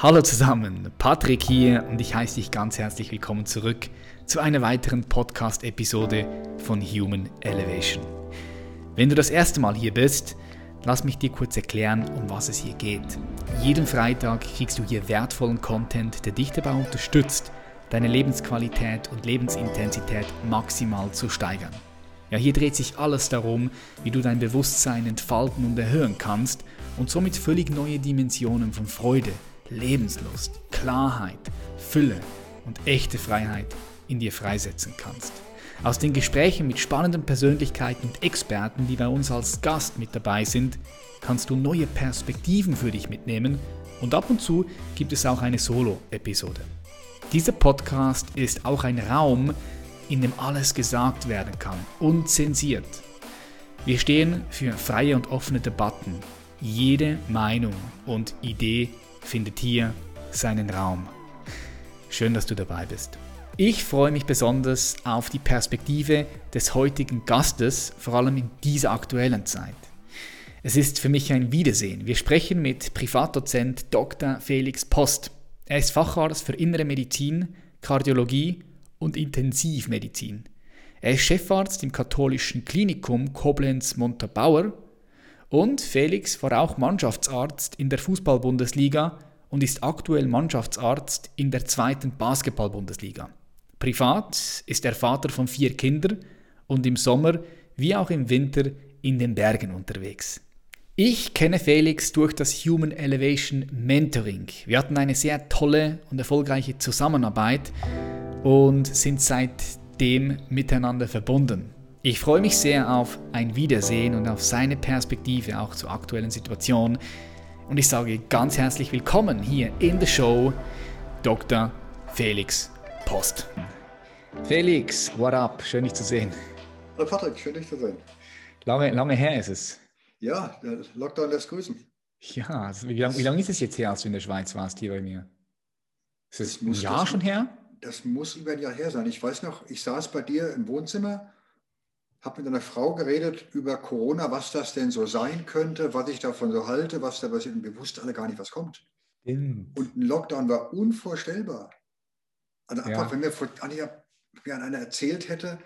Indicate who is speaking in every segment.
Speaker 1: Hallo zusammen, Patrick hier und ich heiße dich ganz herzlich willkommen zurück zu einer weiteren Podcast-Episode von Human Elevation. Wenn du das erste Mal hier bist, lass mich dir kurz erklären, um was es hier geht. Jeden Freitag kriegst du hier wertvollen Content, der dich dabei unterstützt, deine Lebensqualität und Lebensintensität maximal zu steigern. Ja, hier dreht sich alles darum, wie du dein Bewusstsein entfalten und erhöhen kannst und somit völlig neue Dimensionen von Freude, Lebenslust, Klarheit, Fülle und echte Freiheit in dir freisetzen kannst. Aus den Gesprächen mit spannenden Persönlichkeiten und Experten, die bei uns als Gast mit dabei sind, kannst du neue Perspektiven für dich mitnehmen und ab und zu gibt es auch eine Solo-Episode. Dieser Podcast ist auch ein Raum, in dem alles gesagt werden kann, unzensiert. Wir stehen für freie und offene Debatten. Jede Meinung und Idee findet hier seinen Raum. Schön, dass du dabei bist. Ich freue mich besonders auf die Perspektive des heutigen Gastes, vor allem in dieser aktuellen Zeit. Es ist für mich ein Wiedersehen. Wir sprechen mit Privatdozent Dr. Felix Post. Er ist Facharzt für Innere Medizin, Kardiologie und Intensivmedizin. Er ist Chefarzt im katholischen Klinikum Koblenz-Montabaur und Felix war auch Mannschaftsarzt in der Fußball-Bundesliga und ist aktuell Mannschaftsarzt in der zweiten Basketball-Bundesliga. Privat ist er Vater von vier Kindern und im Sommer wie auch im Winter in den Bergen unterwegs. Ich kenne Felix durch das Human Elevation Mentoring. Wir hatten eine sehr tolle und erfolgreiche Zusammenarbeit und sind seitdem miteinander verbunden. Ich freue mich sehr auf ein Wiedersehen und auf seine Perspektive auch zur aktuellen Situation. Und ich sage ganz herzlich willkommen hier in der Show Dr. Felix Post. Felix, what up? Schön dich zu sehen.
Speaker 2: Hallo Patrick, schön dich zu sehen.
Speaker 1: Lange, lange her ist es.
Speaker 2: Ja, der Lockdown lässt grüßen.
Speaker 1: Ja, also wie lange lang ist es jetzt her, als du in der Schweiz warst hier bei mir? Ist es ein Jahr
Speaker 2: das,
Speaker 1: schon her?
Speaker 2: Das muss über ein Jahr her sein. Ich weiß noch, ich saß bei dir im Wohnzimmer habe mit einer Frau geredet über Corona, was das denn so sein könnte, was ich davon so halte, was da passiert. Und wir wussten alle gar nicht, was kommt.
Speaker 1: Stimmt.
Speaker 2: Und ein Lockdown war unvorstellbar. Also einfach,
Speaker 1: Ja.
Speaker 2: wenn mir vor Jahren einer erzählt hätte,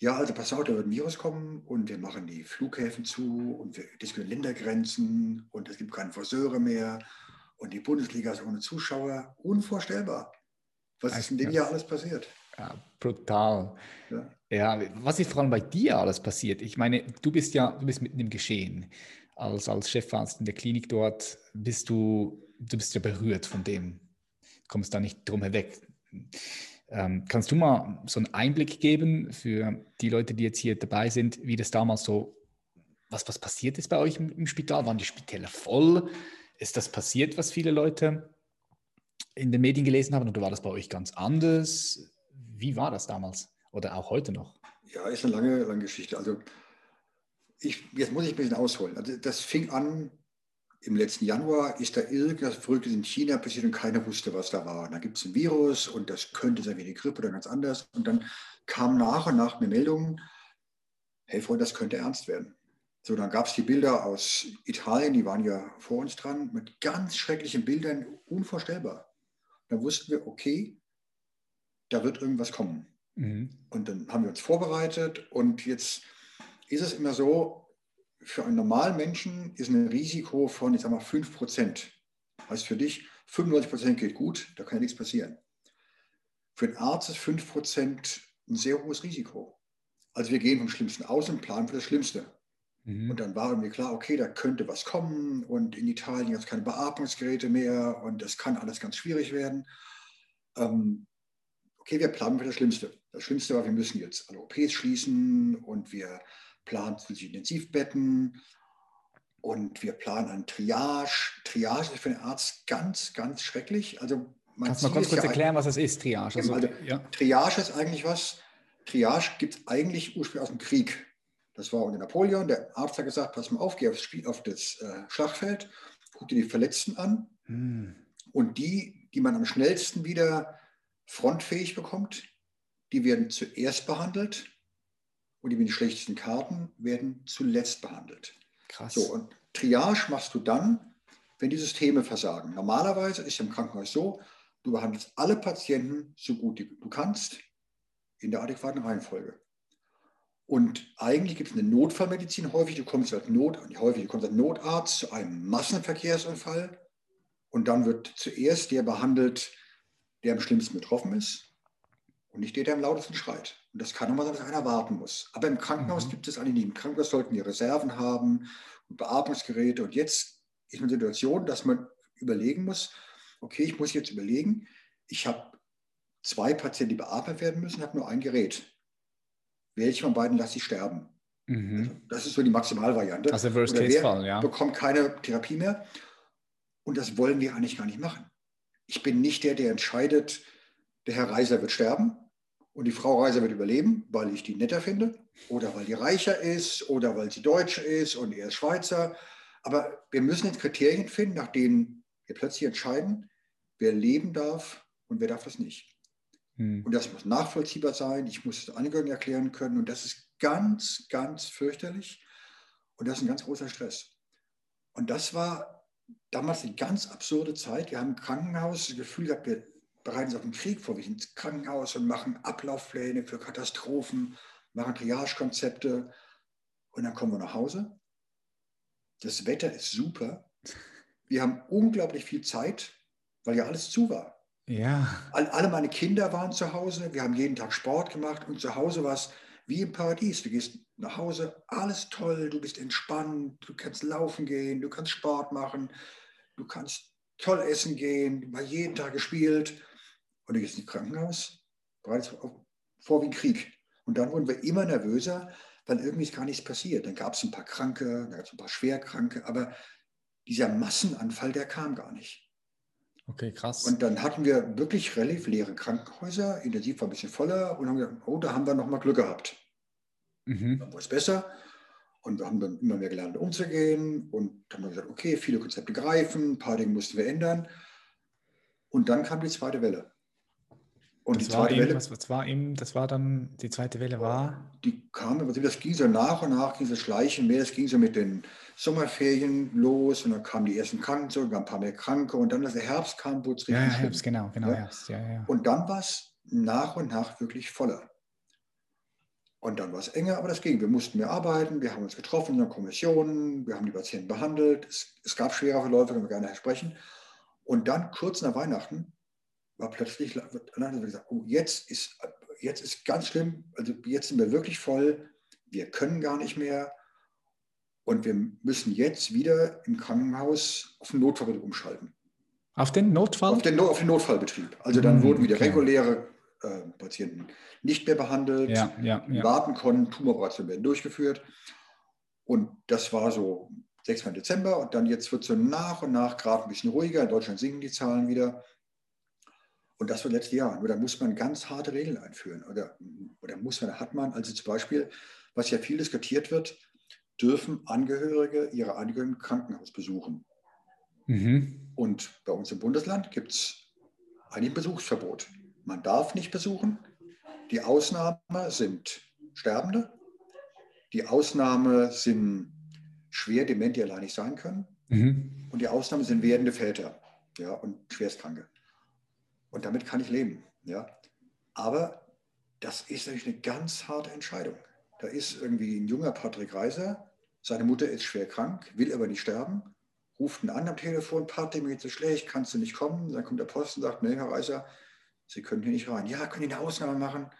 Speaker 2: ja, also pass auf, da wird ein Virus kommen und wir machen die Flughäfen zu und wir diskutieren Ländergrenzen und es gibt keine Friseure mehr und die Bundesliga ist ohne Zuschauer. Unvorstellbar. Was ist in dem
Speaker 1: Ja.
Speaker 2: Jahr alles passiert?
Speaker 1: Ja, brutal.
Speaker 2: Ja.
Speaker 1: Ja, was ist vor allem bei dir alles passiert? Ich meine, du bist ja, du bist mitten im Geschehen. Als, als Chefarzt in der Klinik dort bist du, du bist ja berührt von dem. Kommst da nicht drum hinweg. Ähm, kannst du mal so einen Einblick geben für die Leute, die jetzt hier dabei sind, wie das damals so, was, was passiert ist bei euch im, im Spital? Waren die Spitäler voll? Ist das passiert, was viele Leute in den Medien gelesen haben, oder war das bei euch ganz anders? Wie war das damals oder auch heute noch?
Speaker 2: Ja, ist eine lange, lange Geschichte. Also ich, jetzt muss ich ein bisschen ausholen. Also das fing an im letzten Januar, ist da irgendwas Verrücktes in China passiert und keiner wusste, was da war. Und da gibt es ein Virus und das könnte sein wie eine Grippe oder ganz anders. Und dann kam nach und nach mehr Meldungen, hey Freunde, das könnte ernst werden. So, dann gab es die Bilder aus Italien, die waren ja vor uns dran, mit ganz schrecklichen Bildern, unvorstellbar. Dann wussten wir, okay, da wird irgendwas kommen.
Speaker 1: Mhm.
Speaker 2: Und dann haben wir uns vorbereitet und jetzt ist es immer so, für einen normalen Menschen ist ein Risiko von, ich sag mal, 5 Prozent. Heißt für dich, 95 Prozent geht gut, da kann ja nichts passieren. Für den Arzt ist 5 Prozent ein sehr hohes Risiko. Also wir gehen vom Schlimmsten aus und planen für das Schlimmste.
Speaker 1: Mhm.
Speaker 2: Und dann war mir klar, okay, da könnte was kommen und in Italien gibt es keine Beatmungsgeräte mehr und das kann alles ganz schwierig werden. Ähm, okay, wir planen für das Schlimmste. Das Schlimmste war, wir müssen jetzt alle OPs schließen und wir planen zusätzliche Intensivbetten und wir planen ein Triage. Triage ist für den Arzt ganz, ganz schrecklich. Also man
Speaker 1: Kannst du mal ganz kurz
Speaker 2: ja
Speaker 1: erklären, was das ist, Triage? Also,
Speaker 2: Also,
Speaker 1: ja.
Speaker 2: Triage ist eigentlich was? Triage gibt es eigentlich ursprünglich aus dem Krieg. Das war unter Napoleon. Der Arzt hat gesagt: Pass mal auf, geh aufs, Spiel, auf das äh, Schlachtfeld, guck dir die Verletzten an
Speaker 1: Hm.
Speaker 2: und die, die man am schnellsten wieder frontfähig bekommt, die werden zuerst behandelt und die mit den schlechtesten Karten werden zuletzt behandelt.
Speaker 1: Krass.
Speaker 2: So, und Triage machst du dann, wenn die Systeme versagen. Normalerweise ist im Krankenhaus so, du behandelst alle Patienten so gut du kannst in der adäquaten Reihenfolge. Und eigentlich gibt es eine Notfallmedizin häufig. Du kommst als Not, häufig, du kommst als Notarzt zu einem Massenverkehrsunfall und dann wird zuerst der behandelt, der am schlimmsten betroffen ist und nicht der, der am lautesten schreit. Und das kann nochmal sein, dass einer warten muss. Aber im Krankenhaus mhm. gibt es eigentlich nicht. Im Krankenhaus sollten die Reserven haben und Beatmungsgeräte. Und jetzt ist eine Situation, dass man überlegen muss, okay, ich muss jetzt überlegen, ich habe zwei Patienten, die beatmet werden müssen, habe nur ein Gerät welche von beiden lasse ich sterben. Mhm. Also das ist so die Maximalvariante.
Speaker 1: Also Worst-Case-Fall, ja.
Speaker 2: Bekommt keine Therapie mehr. Und das wollen wir eigentlich gar nicht machen. Ich bin nicht der, der entscheidet, der Herr Reiser wird sterben und die Frau Reiser wird überleben, weil ich die netter finde oder weil die reicher ist oder weil sie Deutsche ist und er ist Schweizer. Aber wir müssen jetzt Kriterien finden, nach denen wir plötzlich entscheiden, wer leben darf und wer darf das nicht. Hm. Und das muss nachvollziehbar sein. Ich muss es Angehörigen erklären können. Und das ist ganz, ganz fürchterlich. Und das ist ein ganz großer Stress. Und das war damals eine ganz absurde Zeit. Wir haben im Krankenhaus das Gefühl gehabt, wir bereiten uns auf den Krieg vor. Wir sind ins Krankenhaus und machen Ablaufpläne für Katastrophen, machen Triagekonzepte. Und dann kommen wir nach Hause. Das Wetter ist super. Wir haben unglaublich viel Zeit, weil ja alles zu war.
Speaker 1: Ja.
Speaker 2: Alle meine Kinder waren zu Hause, wir haben jeden Tag Sport gemacht und zu Hause war es wie im Paradies. Du gehst nach Hause, alles toll, du bist entspannt, du kannst laufen gehen, du kannst Sport machen, du kannst toll essen gehen, war jeden Tag gespielt. Und du gehst ins Krankenhaus, bereits vor wie ein Krieg. Und dann wurden wir immer nervöser, weil irgendwie ist gar nichts passiert. Dann gab es ein paar Kranke, dann gab es ein paar Schwerkranke, aber dieser Massenanfall, der kam gar nicht.
Speaker 1: Okay, krass.
Speaker 2: Und dann hatten wir wirklich relativ leere Krankenhäuser, intensiv war ein bisschen voller und haben gesagt, oh, da haben wir nochmal Glück gehabt. Mhm. Dann war es besser. Und wir haben dann immer mehr gelernt, umzugehen und haben dann gesagt, okay, viele Konzepte greifen, ein paar Dinge mussten wir ändern. Und dann kam die zweite Welle.
Speaker 1: Und das die zweite Welle, was, was war eben, das war dann, die zweite Welle war?
Speaker 2: Die kam, das ging so nach und nach, ging so schleichen mehr, es ging so mit den Sommerferien los und dann kamen die ersten Kranken zurück, ein paar mehr Kranke und dann, als der Herbst kam, wurde es
Speaker 1: richtig Ja, ja Herbst, genau, genau,
Speaker 2: ja?
Speaker 1: Herbst, ja, ja.
Speaker 2: Und dann war es nach und nach wirklich voller. Und dann war es enger, aber das ging. Wir mussten mehr arbeiten, wir haben uns getroffen in der Kommission, wir haben die Patienten behandelt, es, es gab schwere Verläufe, können wir gerne sprechen. Und dann kurz nach Weihnachten war plötzlich, dann haben wir gesagt, oh, jetzt ist, jetzt ist ganz schlimm, also jetzt sind wir wirklich voll, wir können gar nicht mehr und wir müssen jetzt wieder im Krankenhaus auf den Notfallbetrieb umschalten.
Speaker 1: Auf den Notfall?
Speaker 2: Auf den, no auf den Notfallbetrieb. Also dann mhm, wurden wieder okay. reguläre äh, Patienten nicht mehr behandelt,
Speaker 1: ja, ja, ja.
Speaker 2: warten konnten, Tumoroperationen werden durchgeführt. Und das war so 6. Dezember und dann jetzt wird so nach und nach gerade ein bisschen ruhiger. In Deutschland sinken die Zahlen wieder. Und das war letztes Jahr. Nur da muss man ganz harte Regeln einführen. Oder, oder muss man, hat man, also zum Beispiel, was ja viel diskutiert wird, dürfen Angehörige ihre Angehörigen im Krankenhaus besuchen. Mhm. Und bei uns im Bundesland gibt es ein Besuchsverbot. Man darf nicht besuchen. Die Ausnahme sind Sterbende. Die Ausnahme sind schwer dement, die allein nicht sein können. Mhm. Und die Ausnahme sind werdende Väter ja, und Schwerstkranke. Und damit kann ich leben. Ja. Aber das ist natürlich eine ganz harte Entscheidung. Da ist irgendwie ein junger Patrick Reiser, seine Mutter ist schwer krank, will aber nicht sterben, ruft ihn an am Telefon, Patrick, mir geht so schlecht, kannst du nicht kommen? Dann kommt der Post und sagt, nee, Herr Reiser, Sie können hier nicht rein. Ja, können Sie eine Ausnahme machen?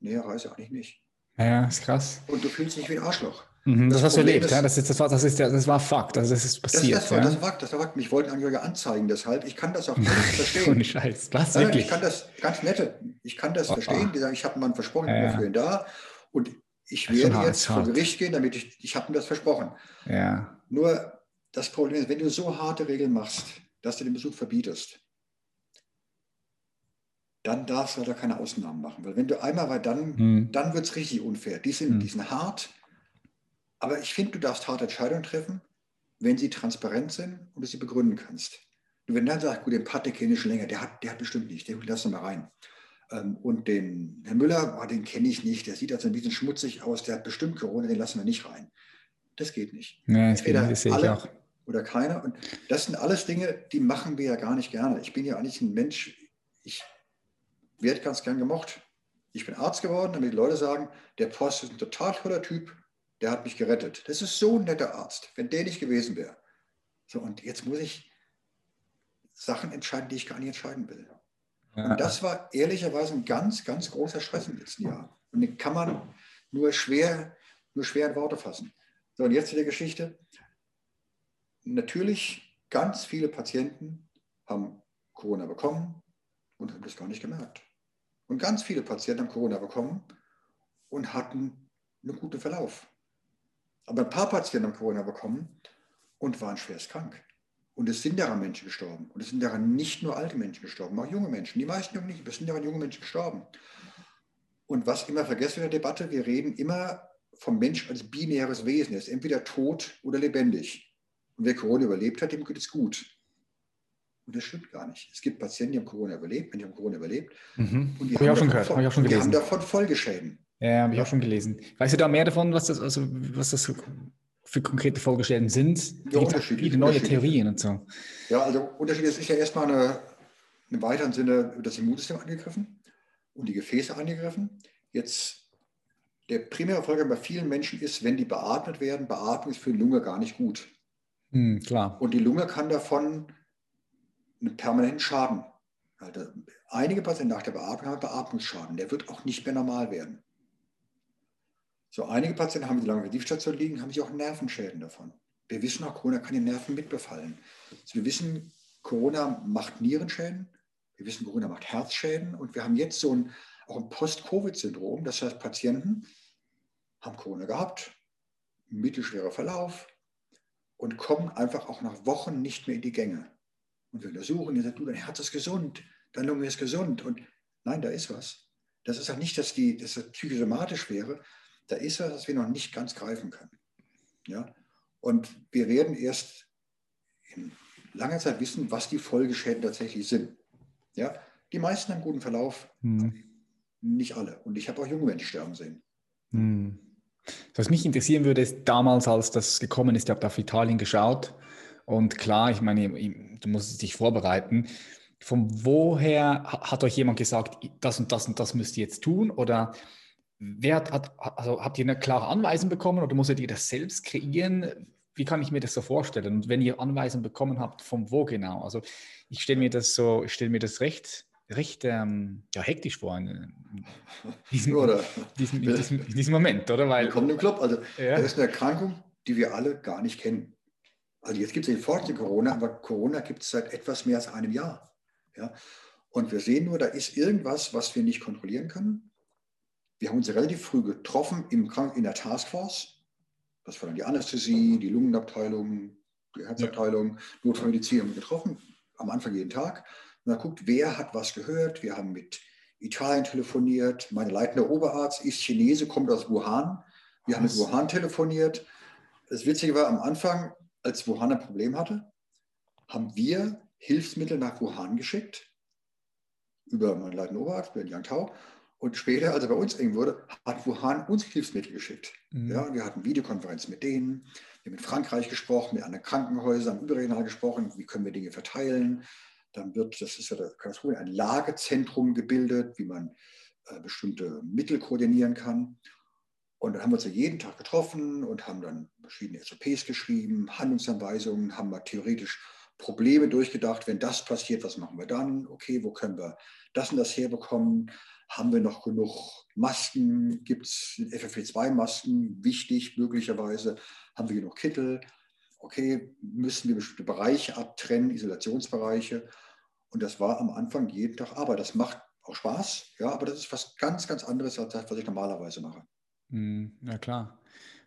Speaker 2: Nee, Herr Reiser, eigentlich nicht.
Speaker 1: Ja, ist krass.
Speaker 2: Und du fühlst dich wie ein Arschloch.
Speaker 1: Mhm, das, das hast du erlebt, ist, ja? Das, ist, das, war, das, ist, das war Fakt, also das ist passiert.
Speaker 2: Das, das, war, ja? das, war, das war Fakt. Mich wollten Angehörige anzeigen, deshalb. Ich kann das auch nicht verstehen.
Speaker 1: Ohne Scheiß, was?
Speaker 2: Nein, wirklich? Ich kann das, ganz nette, ich kann das oh, verstehen. Die sagen, ich habe einen versprochen, ich bin ja, für ihn da. Und ich werde jetzt vor Gericht gehen, damit ich, ich habe ihm das versprochen.
Speaker 1: Ja.
Speaker 2: Nur das Problem ist, wenn du so harte Regeln machst, dass du den Besuch verbietest, dann darfst du da keine Ausnahmen machen. Weil wenn du einmal, weil dann, hm. dann wird es richtig unfair. Die sind, hm. die sind hart, aber ich finde, du darfst harte Entscheidungen treffen, wenn sie transparent sind und du sie begründen kannst. Und wenn dann sagst, gut, den Patrick kenne ich schon länger, der hat, der hat bestimmt nicht, den lass mal rein. Ähm, und den Herrn Müller, oh, den kenne ich nicht, der sieht also ein bisschen schmutzig aus, der hat bestimmt Corona, den lassen wir nicht rein. Das geht nicht.
Speaker 1: Ja, das, geht, das auch.
Speaker 2: oder keiner. Und das sind alles Dinge, die machen wir ja gar nicht gerne. Ich bin ja eigentlich ein Mensch, ich werde ganz gern gemocht. Ich bin Arzt geworden, damit die Leute sagen, der Post ist ein total toller Typ, der hat mich gerettet. Das ist so ein netter Arzt, wenn der nicht gewesen wäre. So, und jetzt muss ich Sachen entscheiden, die ich gar nicht entscheiden will. Ja. Und das war ehrlicherweise ein ganz, ganz großer Stress im letzten Jahr. Und den kann man nur schwer, nur schwer in Worte fassen. So, und jetzt zu der Geschichte. Natürlich, ganz viele Patienten haben Corona bekommen und haben das gar nicht gemerkt. Und ganz viele Patienten haben Corona bekommen und hatten einen guten Verlauf. Aber ein paar Patienten haben Corona bekommen und waren schwerst krank. Und es sind daran Menschen gestorben. Und es sind daran nicht nur alte Menschen gestorben, auch junge Menschen. Die meisten Jungen nicht, es sind daran junge Menschen gestorben. Und was immer vergessen in der Debatte, wir reden immer vom Mensch als binäres Wesen. Er ist entweder tot oder lebendig. Und wer Corona überlebt hat, dem geht es gut. Und das stimmt gar nicht. Es gibt Patienten, die haben Corona überlebt, die haben Corona überlebt.
Speaker 1: Mhm. Und die, haben, auch schon gehört,
Speaker 2: ich auch schon die haben davon Folgeschäden.
Speaker 1: Ja, habe ich auch schon gelesen. Weißt du da mehr davon, was das, also, was das für konkrete Folgeschäden sind?
Speaker 2: Ja, unterschiedlich.
Speaker 1: Viele neue Theorien und so.
Speaker 2: Ja, also Unterschied ist ja erstmal eine, im weiteren Sinne das Immunsystem angegriffen und die Gefäße angegriffen. Jetzt der primäre Folge bei vielen Menschen ist, wenn die beatmet werden, Beatmung ist für die Lunge gar nicht gut.
Speaker 1: Hm, klar.
Speaker 2: Und die Lunge kann davon einen permanenten Schaden. Also einige Patienten nach der Beatmung haben Beatmungsschaden. Der wird auch nicht mehr normal werden. So einige Patienten haben, die lange auf der liegen, haben sich auch Nervenschäden davon. Wir wissen auch, Corona kann die Nerven mitbefallen. Also wir wissen, Corona macht Nierenschäden, wir wissen, Corona macht Herzschäden und wir haben jetzt so ein, auch ein Post-Covid-Syndrom. Das heißt, Patienten haben Corona gehabt, mittelschwerer Verlauf und kommen einfach auch nach Wochen nicht mehr in die Gänge. Und wir untersuchen, ihr sagt, du, dein Herz ist gesund, dein Lunge ist gesund. Und nein, da ist was. Das ist auch nicht, dass, die, dass das psychosomatisch wäre. Da ist was, was wir noch nicht ganz greifen können. Ja? Und wir werden erst in langer Zeit wissen, was die Folgeschäden tatsächlich sind. Ja? Die meisten haben guten Verlauf, hm. nicht alle. Und ich habe auch junge Menschen sterben sehen.
Speaker 1: Hm. Was mich interessieren würde, ist damals, als das gekommen ist, ihr habt auf Italien geschaut und klar, ich meine, du musst dich vorbereiten. Von woher hat euch jemand gesagt, das und das und das müsst ihr jetzt tun? Oder wer hat, also habt ihr eine klare Anweisung bekommen oder musstet ihr das selbst kreieren? Wie kann ich mir das so vorstellen? Und wenn ihr Anweisungen bekommen habt, von wo genau? Also ich stelle mir das so, ich stelle mir das recht, recht ähm, ja, hektisch vor in, diesem, oder, diesem, in, diesem, in diesem Moment, oder?
Speaker 2: Weil, Willkommen im Club. Also ja. das ist eine Erkrankung, die wir alle gar nicht kennen. Also jetzt gibt es den Fortschritt Corona, aber Corona gibt es seit etwas mehr als einem Jahr. Ja? Und wir sehen nur, da ist irgendwas, was wir nicht kontrollieren können. Wir haben uns relativ früh getroffen im Krank in der Taskforce. Das war dann die Anästhesie, die Lungenabteilung, die Herzabteilung, Notfallmedizin haben wir getroffen, am Anfang jeden Tag. Und dann guckt, wer hat was gehört. Wir haben mit Italien telefoniert. Mein leitender Oberarzt ist Chinese, kommt aus Wuhan. Wir haben mit Wuhan telefoniert. Das Witzige war, am Anfang als Wuhan ein Problem hatte, haben wir Hilfsmittel nach Wuhan geschickt, über meinen leitenden Oberarzt, Ben Yang Tao. Und später, als er bei uns eng wurde, hat Wuhan uns Hilfsmittel geschickt. Mhm. Ja, wir hatten Videokonferenzen mit denen, wir haben mit Frankreich gesprochen, mit anderen Krankenhäusern, überregional gesprochen, wie können wir Dinge verteilen. Dann wird, das ist ja das ein Lagezentrum gebildet, wie man äh, bestimmte Mittel koordinieren kann. Und dann haben wir uns ja jeden Tag getroffen und haben dann verschiedene SOPs geschrieben, Handlungsanweisungen, haben mal theoretisch Probleme durchgedacht. Wenn das passiert, was machen wir dann? Okay, wo können wir das und das herbekommen? Haben wir noch genug Masken? Gibt es FFP2-Masken? Wichtig, möglicherweise. Haben wir genug Kittel? Okay, müssen wir bestimmte Bereiche abtrennen, Isolationsbereiche? Und das war am Anfang jeden Tag Arbeit. Das macht auch Spaß, ja, aber das ist was ganz, ganz anderes als das, was ich normalerweise mache.
Speaker 1: Hm, ja, klar.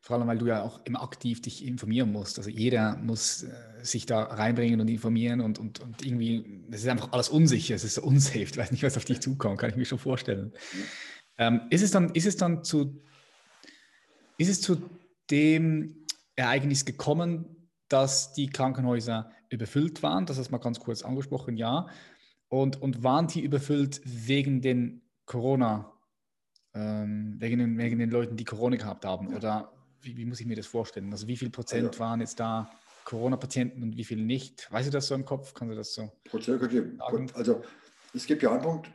Speaker 1: Vor allem, weil du ja auch immer aktiv dich informieren musst. Also jeder muss äh, sich da reinbringen und informieren und, und, und irgendwie, das ist einfach alles unsicher, es ist so unsafe. Ich weiß nicht, was auf dich zukommt, kann ich mir schon vorstellen. Ähm, ist, es dann, ist es dann zu, ist es zu dem Ereignis gekommen, dass die Krankenhäuser überfüllt waren? Das hast du mal ganz kurz angesprochen, ja. Und, und waren die überfüllt wegen den Corona- ähm, wegen, den, wegen den Leuten, die Corona gehabt haben? Oder wie, wie, muss ich mir das vorstellen? Also wie viel Prozent also, waren jetzt da? Corona-Patienten und wie viele nicht? Weißt du das so im Kopf? Kannst du das so?
Speaker 2: Also es gibt ja einen Punkt.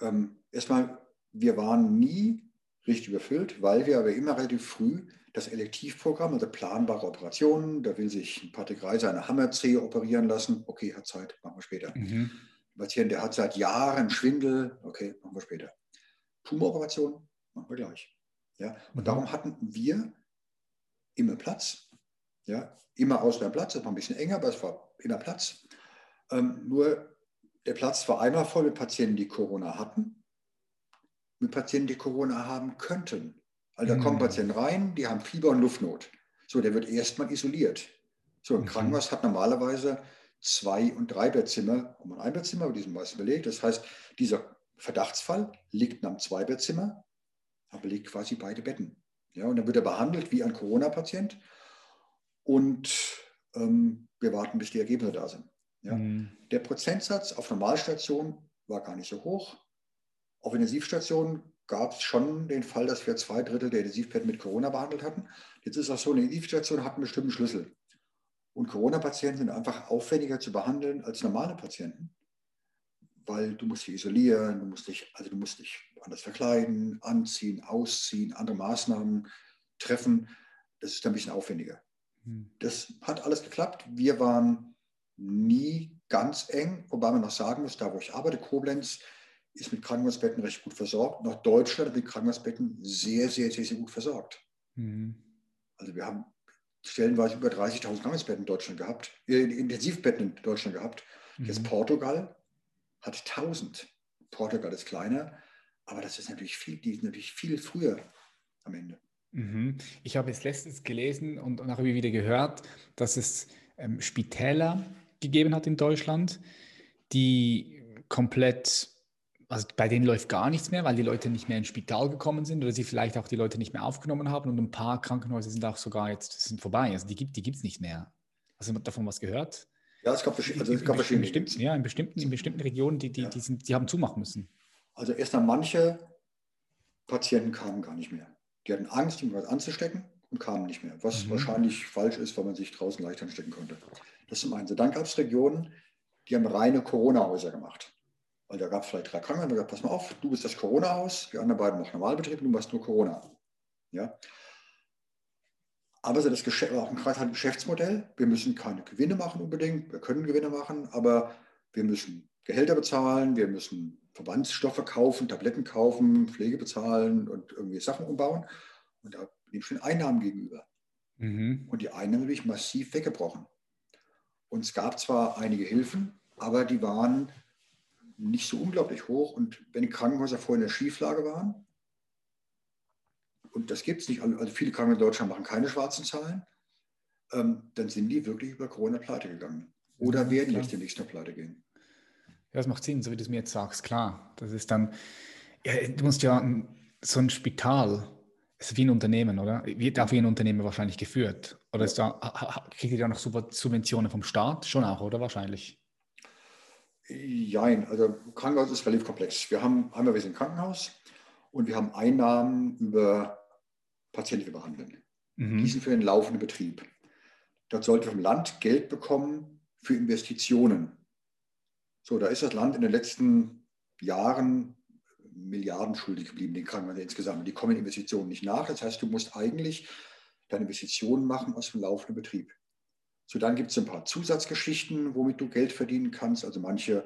Speaker 2: Ähm, erstmal, wir waren nie richtig überfüllt, weil wir aber immer relativ früh das Elektivprogramm, also planbare Operationen, da will sich Patrick Reiser eine Hammerzehe operieren lassen. Okay, hat Zeit, machen wir später. Mhm. Patient, der hat seit Jahren Schwindel, okay, machen wir später. Tumoroperation, machen wir gleich. Ja? Und mhm. darum hatten wir immer Platz. Ja? Immer außen Platz, das war ein bisschen enger, aber es war immer Platz. Ähm, nur der Platz war einmal voll mit Patienten, die Corona hatten, mit Patienten, die Corona haben könnten. Also da mhm. kommen Patienten rein, die haben Fieber und Luftnot. So, der wird erstmal isoliert. So, ein mhm. Krankenhaus hat normalerweise zwei- und drei Bettzimmer und ein Bettzimmer, aber die sind meist belegt. Das heißt, dieser Verdachtsfall liegt in einem Zweibettzimmer, aber liegt quasi beide Betten. Ja, und dann wird er behandelt wie ein Corona-Patient und ähm, wir warten, bis die Ergebnisse da sind. Ja. Mhm. Der Prozentsatz auf Normalstation war gar nicht so hoch. Auf Intensivstationen gab es schon den Fall, dass wir zwei Drittel der Intensivbetten mit Corona behandelt hatten. Jetzt ist auch so, eine Intensivstation hat einen bestimmten Schlüssel. Und Corona-Patienten sind einfach aufwendiger zu behandeln als normale Patienten, weil du musst dich isolieren, du musst dich, also du musst dich anders verkleiden, anziehen, ausziehen, andere Maßnahmen treffen. Das ist ein bisschen aufwendiger. Hm. Das hat alles geklappt. Wir waren nie ganz eng, wobei man noch sagen muss, da wo ich arbeite, Koblenz, ist mit Krankenhausbetten recht gut versorgt. Noch Deutschland mit Krankenhausbetten sehr, sehr, sehr, sehr gut versorgt. Mhm. Also wir haben stellenweise über 30.000 Krankenhausbetten in Deutschland gehabt, äh, Intensivbetten in Deutschland gehabt. Mhm. Jetzt Portugal hat 1000. Portugal ist kleiner, aber das ist natürlich viel, die ist natürlich viel früher am Ende.
Speaker 1: Mhm. Ich habe jetzt letztens gelesen und, auch wieder gehört, dass es ähm, Spitäler gegeben hat in Deutschland, die komplett also bei denen läuft gar nichts mehr, weil die Leute nicht mehr ins Spital gekommen sind oder sie vielleicht auch die Leute nicht mehr aufgenommen haben und ein paar Krankenhäuser sind auch sogar jetzt sind vorbei. Also die gibt die gibt's nicht mehr. Hast du davon was gehört?
Speaker 2: Ja, es gab, also es gab verschiedene.
Speaker 1: Bestimmten, ja, in bestimmten, in bestimmten Regionen, die, die, ja. die, sind, die haben zumachen müssen.
Speaker 2: Also erst einmal manche Patienten kamen gar nicht mehr. Die hatten Angst, irgendwas anzustecken und kamen nicht mehr. Was mhm. wahrscheinlich falsch ist, weil man sich draußen leicht anstecken konnte. Das ist zum einen. Dann gab es Regionen, die haben reine Corona-Häuser gemacht. Weil da gab es vielleicht drei Krankenhäuser, pass mal auf, du bist das Corona-Haus, die anderen beiden noch Normalbetrieb, du machst nur Corona. Ja? Aber so das Geschäft, auch ein Kreis hat ein Geschäftsmodell. Wir müssen keine Gewinne machen unbedingt, wir können Gewinne machen, aber wir müssen Gehälter bezahlen, wir müssen Verbandsstoffe kaufen, Tabletten kaufen, Pflege bezahlen und irgendwie Sachen umbauen. Und da nehmen schon Einnahmen gegenüber. Mhm. Und die Einnahmen natürlich massiv weggebrochen. Und es gab zwar einige Hilfen, aber die waren nicht so unglaublich hoch. Und wenn die Krankenhäuser vorher in der Schieflage waren, und das gibt es nicht, also viele Krankenhäuser in Deutschland machen keine schwarzen Zahlen, ähm, dann sind die wirklich über Corona pleite gegangen. Oder werden jetzt demnächst noch pleite gehen.
Speaker 1: Ja, das macht Sinn, so wie du es mir jetzt sagst, klar. Das ist dann, ja, du musst ja so ein Spital, ist wie ein Unternehmen, oder? Wird auch wie ein Unternehmen wahrscheinlich geführt? Oder ist da, kriegt ihr da noch Subventionen vom Staat? Schon auch, oder wahrscheinlich?
Speaker 2: Jein, also Krankenhaus ist relativ komplex. Wir haben einmal, wir sind Krankenhaus und wir haben Einnahmen über Patienten, behandeln. Mhm. Die sind für den laufenden Betrieb. Dort sollte vom Land Geld bekommen für Investitionen. So, da ist das Land in den letzten Jahren Milliarden schuldig geblieben, den Krankenhäusern insgesamt. Die kommen in Investitionen nicht nach. Das heißt, du musst eigentlich deine Investitionen machen aus dem laufenden Betrieb. So, dann gibt es ein paar Zusatzgeschichten, womit du Geld verdienen kannst. Also manche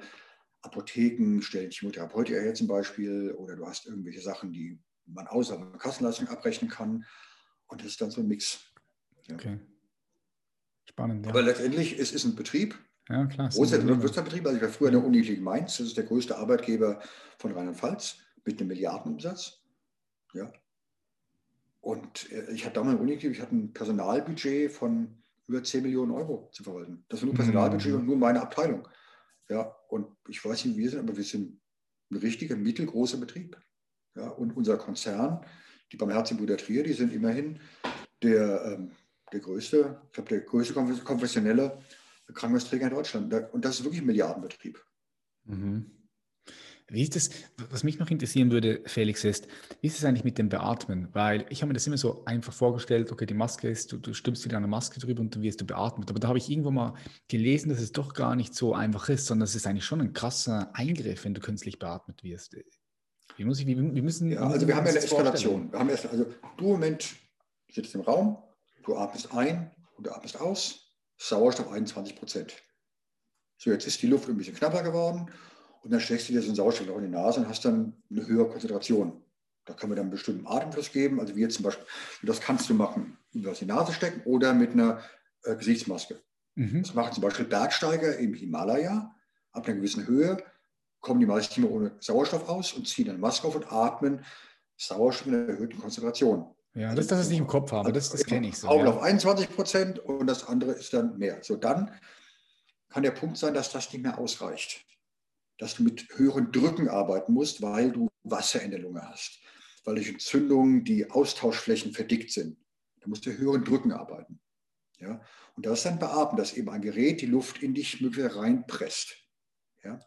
Speaker 2: Apotheken stellen Chemotherapeutika her zum Beispiel oder du hast irgendwelche Sachen, die man außer Kassenleistung abrechnen kann. Und das ist dann so ein Mix.
Speaker 1: Ja. Okay. Spannend.
Speaker 2: Ja. Aber letztendlich es ist ein Betrieb.
Speaker 1: Ja, klar.
Speaker 2: Großer Wirtschaftsbetrieb. Also ich war früher in der Uniklinik Mainz. Das ist der größte Arbeitgeber von Rheinland-Pfalz mit einem Milliardenumsatz. Ja. Und äh, ich hatte damals eine Uniklinik, ich hatte ein Personalbudget von über 10 Millionen Euro zu verwalten. Das war nur Personalbudget mhm. und nur meine Abteilung. Ja, und ich weiß nicht, wie wir sind, aber wir sind ein richtiger mittelgroßer Betrieb. Ja, und unser Konzern, die Barmherzigen Trier, die sind immerhin der, ähm, der größte, ich glaube, der größte konfessionelle Krankenhausträger in Deutschland. Und das ist wirklich ein Milliardenbetrieb.
Speaker 1: Mhm. Wie ist das, was mich noch interessieren würde, Felix, ist, wie ist es eigentlich mit dem Beatmen? Weil ich habe mir das immer so einfach vorgestellt, okay, die Maske ist, du, du stimmst wieder eine Maske drüber und dann wirst du beatmet. Aber da habe ich irgendwo mal gelesen, dass es doch gar nicht so einfach ist, sondern es ist eigentlich schon ein krasser Eingriff, wenn du künstlich beatmet wirst.
Speaker 2: Wie muss ich, wie, wie müssen, ja, also wir haben ja eine Eskalation. Wir haben erst, also du im Moment sitzt im Raum, du atmest ein und du atmest aus, Sauerstoff 21 Prozent. So, jetzt ist die Luft ein bisschen knapper geworden und dann steckst du dir so einen Sauerstoff in die Nase und hast dann eine höhere Konzentration. Da können wir dann einen bestimmten Atemfluss geben. Also wie jetzt zum Beispiel, das kannst du machen, über die Nase stecken oder mit einer äh, Gesichtsmaske. Mhm. Das machen zum Beispiel Bergsteiger im Himalaya. Ab einer gewissen Höhe kommen die meisten immer ohne Sauerstoff aus und ziehen eine Maske auf und atmen Sauerstoff in einer erhöhten Konzentration.
Speaker 1: Ja, das ist das, was ich im Kopf habe. Das, das kenne ich so.
Speaker 2: Augen ja. auf 21 Prozent und das andere ist dann mehr. So, dann kann der Punkt sein, dass das nicht mehr ausreicht dass du mit höheren Drücken arbeiten musst, weil du Wasser in der Lunge hast, weil durch Entzündungen die Austauschflächen verdickt sind. Da musst du höheren Drücken arbeiten. Ja? Und das ist dann beatmen, dass eben ein Gerät die Luft in dich möglicherweise reinpresst. Ja?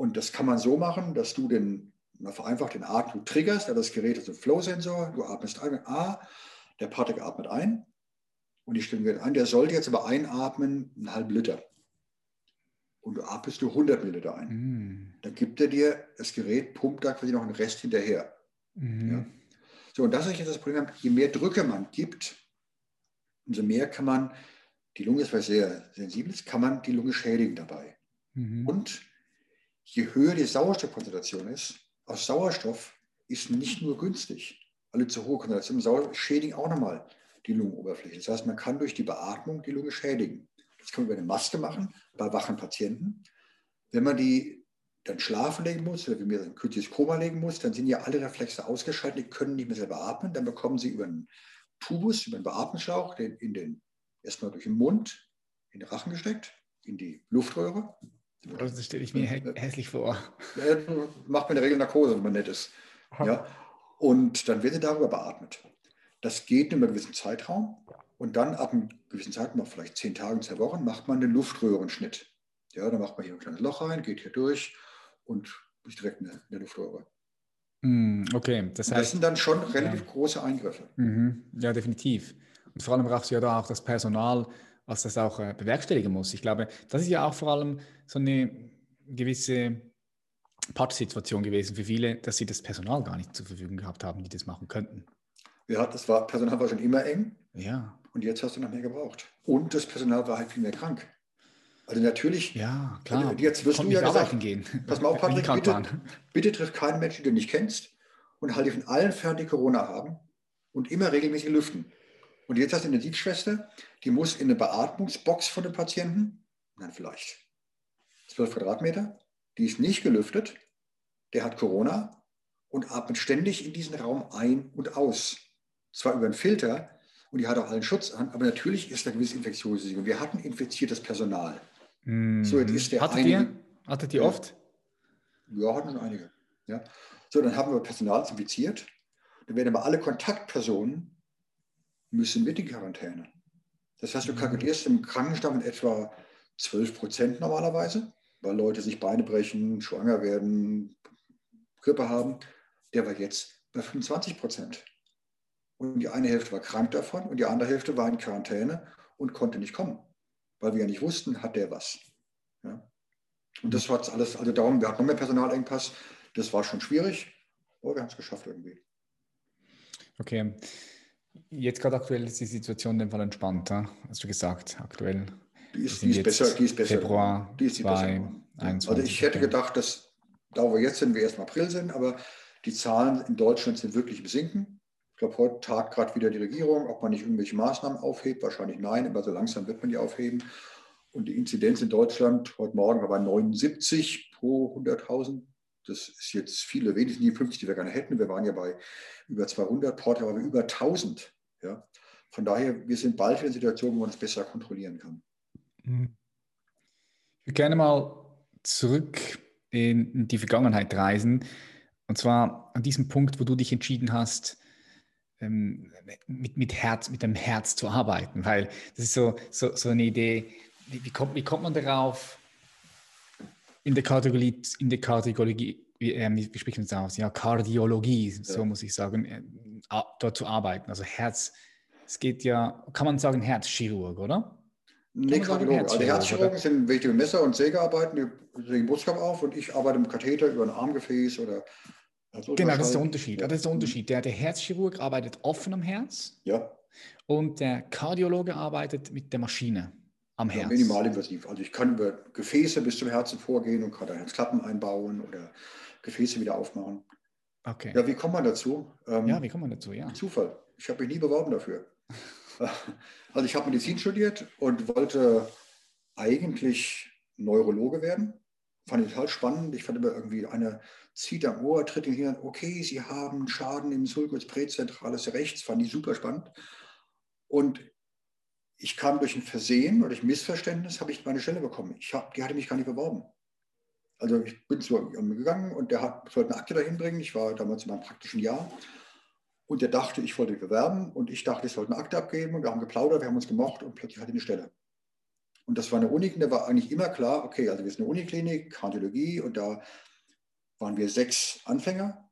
Speaker 2: Und das kann man so machen, dass du den, mal vereinfacht den Atem triggerst, ja, das Gerät ist ein Flow-Sensor, du atmest ein, A, der Partikel atmet ein und die Stimme wird ein, der sollte jetzt aber einatmen, einen halben Liter und du atmest du 100 Milliliter ein. Mm. Dann gibt er dir, das Gerät pumpt da quasi noch einen Rest hinterher. Mm. Ja? So, und das ist jetzt das Problem, je mehr Drücke man gibt, umso mehr kann man, die Lunge ist was sehr Sensibles, kann man die Lunge schädigen dabei. Mm. Und je höher die Sauerstoffkonzentration ist, aus Sauerstoff ist nicht nur günstig. Alle zu hohe Konzentration Sauerstoff schädigen auch nochmal die Lungenoberfläche. Das heißt, man kann durch die Beatmung die Lunge schädigen. Das kann man über eine Maske machen bei wachen Patienten. Wenn man die dann schlafen legen muss oder wenn man ein künstliches Koma legen muss, dann sind ja alle Reflexe ausgeschaltet, die können nicht mehr selber atmen. Dann bekommen sie über einen Tubus, über einen Beatmungsschlauch, den, in den, erstmal durch den Mund, in den Rachen gesteckt, in die Luftröhre.
Speaker 1: Das stelle ich mir hässlich vor.
Speaker 2: Ja, macht man in der Regel Narkose, wenn man nett ist. Ja. Und dann wird sie darüber beatmet. Das geht in einem gewissen Zeitraum. Und dann ab einem gewissen Zeitraum, vielleicht zehn Tagen, zwei Wochen, macht man den Luftröhrenschnitt. Ja, da macht man hier ein kleines Loch rein, geht hier durch und ist direkt in der, Luftröhre.
Speaker 1: Mm, okay,
Speaker 2: das heißt. Das sind dann schon relativ ja. große Eingriffe.
Speaker 1: Mhm. Ja, definitiv. Und vor allem brauchst du ja da auch das Personal, was das auch äh, bewerkstelligen muss. Ich glaube, das ist ja auch vor allem so eine gewisse Pattsituation gewesen für viele, dass sie das Personal gar nicht zur Verfügung gehabt haben, die das machen könnten.
Speaker 2: Ja, das war, Personal war schon immer eng.
Speaker 1: Ja.
Speaker 2: Und jetzt hast du noch mehr gebraucht. Und das Personal war halt viel mehr krank. Also natürlich.
Speaker 1: Ja, klar.
Speaker 2: Also jetzt wirst du ja gesagt, gehen. Pass mal auf, Patrick, bitte, bitte triff keinen Menschen, den du nicht kennst und halte von allen fern, die Corona haben und immer regelmäßig lüften. Und jetzt hast du eine Intensivschwester, die muss in eine Beatmungsbox von dem Patienten, nein, vielleicht 12 Quadratmeter, die ist nicht gelüftet, der hat Corona und atmet ständig in diesen Raum ein und aus. Zwar über einen Filter, und die hat auch allen Schutz an, aber natürlich ist da gewisse Infektionsrisiko. Wir hatten infiziertes Personal.
Speaker 1: Mm. So, jetzt ist der Hattet einige, ihr? Hattet ihr oft?
Speaker 2: Ja, hatten wir einige. Ja. So, dann haben wir Personal infiziert. Dann werden aber alle Kontaktpersonen müssen mit in Quarantäne. Das heißt, du mm. kalkulierst im Krankenstand mit etwa 12 Prozent normalerweise, weil Leute sich Beine brechen, schwanger werden, Grippe haben. Der war jetzt bei 25 Prozent. Und die eine Hälfte war krank davon und die andere Hälfte war in Quarantäne und konnte nicht kommen, weil wir ja nicht wussten, hat der was. Ja? Und das war alles, also darum, wir hatten noch mehr Personalengpass, das war schon schwierig, aber wir haben es geschafft irgendwie.
Speaker 1: Okay. Jetzt gerade aktuell ist die Situation in dem Fall entspannt, hast du gesagt, aktuell.
Speaker 2: Die ist, die ist besser, die ist besser.
Speaker 1: Februar
Speaker 2: die ist die besser. Also ich hätte gedacht, dass, da wo wir jetzt sind, wir erst im April sind, aber die Zahlen in Deutschland sind wirklich im Sinken glaube, heute tagt gerade wieder die Regierung, ob man nicht irgendwelche Maßnahmen aufhebt. Wahrscheinlich nein, aber so langsam wird man die aufheben. Und die Inzidenz in Deutschland heute Morgen war bei 79 pro 100.000. Das ist jetzt viele, wenigstens die 50, die wir gerne hätten. Wir waren ja bei über 200, Porter war bei über 1000. Ja. Von daher, wir sind bald in der Situation, wo man es besser kontrollieren kann.
Speaker 1: Mhm. Ich würde gerne mal zurück in die Vergangenheit reisen. Und zwar an diesem Punkt, wo du dich entschieden hast, ähm, mit, mit Herz, mit dem Herz zu arbeiten, weil das ist so, so, so eine Idee, wie, wie, kommt, wie kommt man darauf, in der Kategorie, in der Kategorie, wie, äh, wie spricht man das aus? Ja, Kardiologie, ja. so muss ich sagen, äh, dort zu arbeiten. Also Herz, es geht ja, kann man sagen, Herzchirurg, oder?
Speaker 2: Nee, Kardiologen. Also die Herzchirurgen sind wichtige Messer und Sägearbeiten, die legen Brustkorb auf und ich arbeite mit Katheter über ein Armgefäß oder
Speaker 1: Genau, das ist der Unterschied. Ja. Das ist der Unterschied. Der, der Herzchirurg arbeitet offen am Herz.
Speaker 2: Ja.
Speaker 1: Und der Kardiologe arbeitet mit der Maschine am Herz. Ja,
Speaker 2: minimalinvasiv. Also ich kann über Gefäße bis zum Herzen vorgehen und kann da Herzklappen einbauen oder Gefäße wieder aufmachen.
Speaker 1: Okay.
Speaker 2: Ja, wie kommt man dazu?
Speaker 1: Ähm, ja, wie kommt man dazu? Ja.
Speaker 2: Zufall. Ich habe mich nie beworben dafür. also ich habe Medizin studiert und wollte eigentlich Neurologe werden. Fand ich total spannend. Ich fand immer irgendwie, einer zieht am Ohr, tritt in den Hirn, okay, Sie haben Schaden im Sulcus präzentrales rechts. Fand ich super spannend. Und ich kam durch ein Versehen oder durch Missverständnis, habe ich meine Stelle bekommen. Ich hab, die hatte mich gar nicht beworben. Also ich bin zu ihm gegangen und der hat, sollte eine Akte dahin bringen. Ich war damals in meinem praktischen Jahr. Und der dachte, ich wollte bewerben und ich dachte, ich sollte eine Akte abgeben. Und wir haben geplaudert, wir haben uns gemocht und plötzlich hatte ich eine Stelle. Und das war eine Unik und da war eigentlich immer klar, okay, also wir sind eine Uniklinik, Kardiologie und da waren wir sechs Anfänger,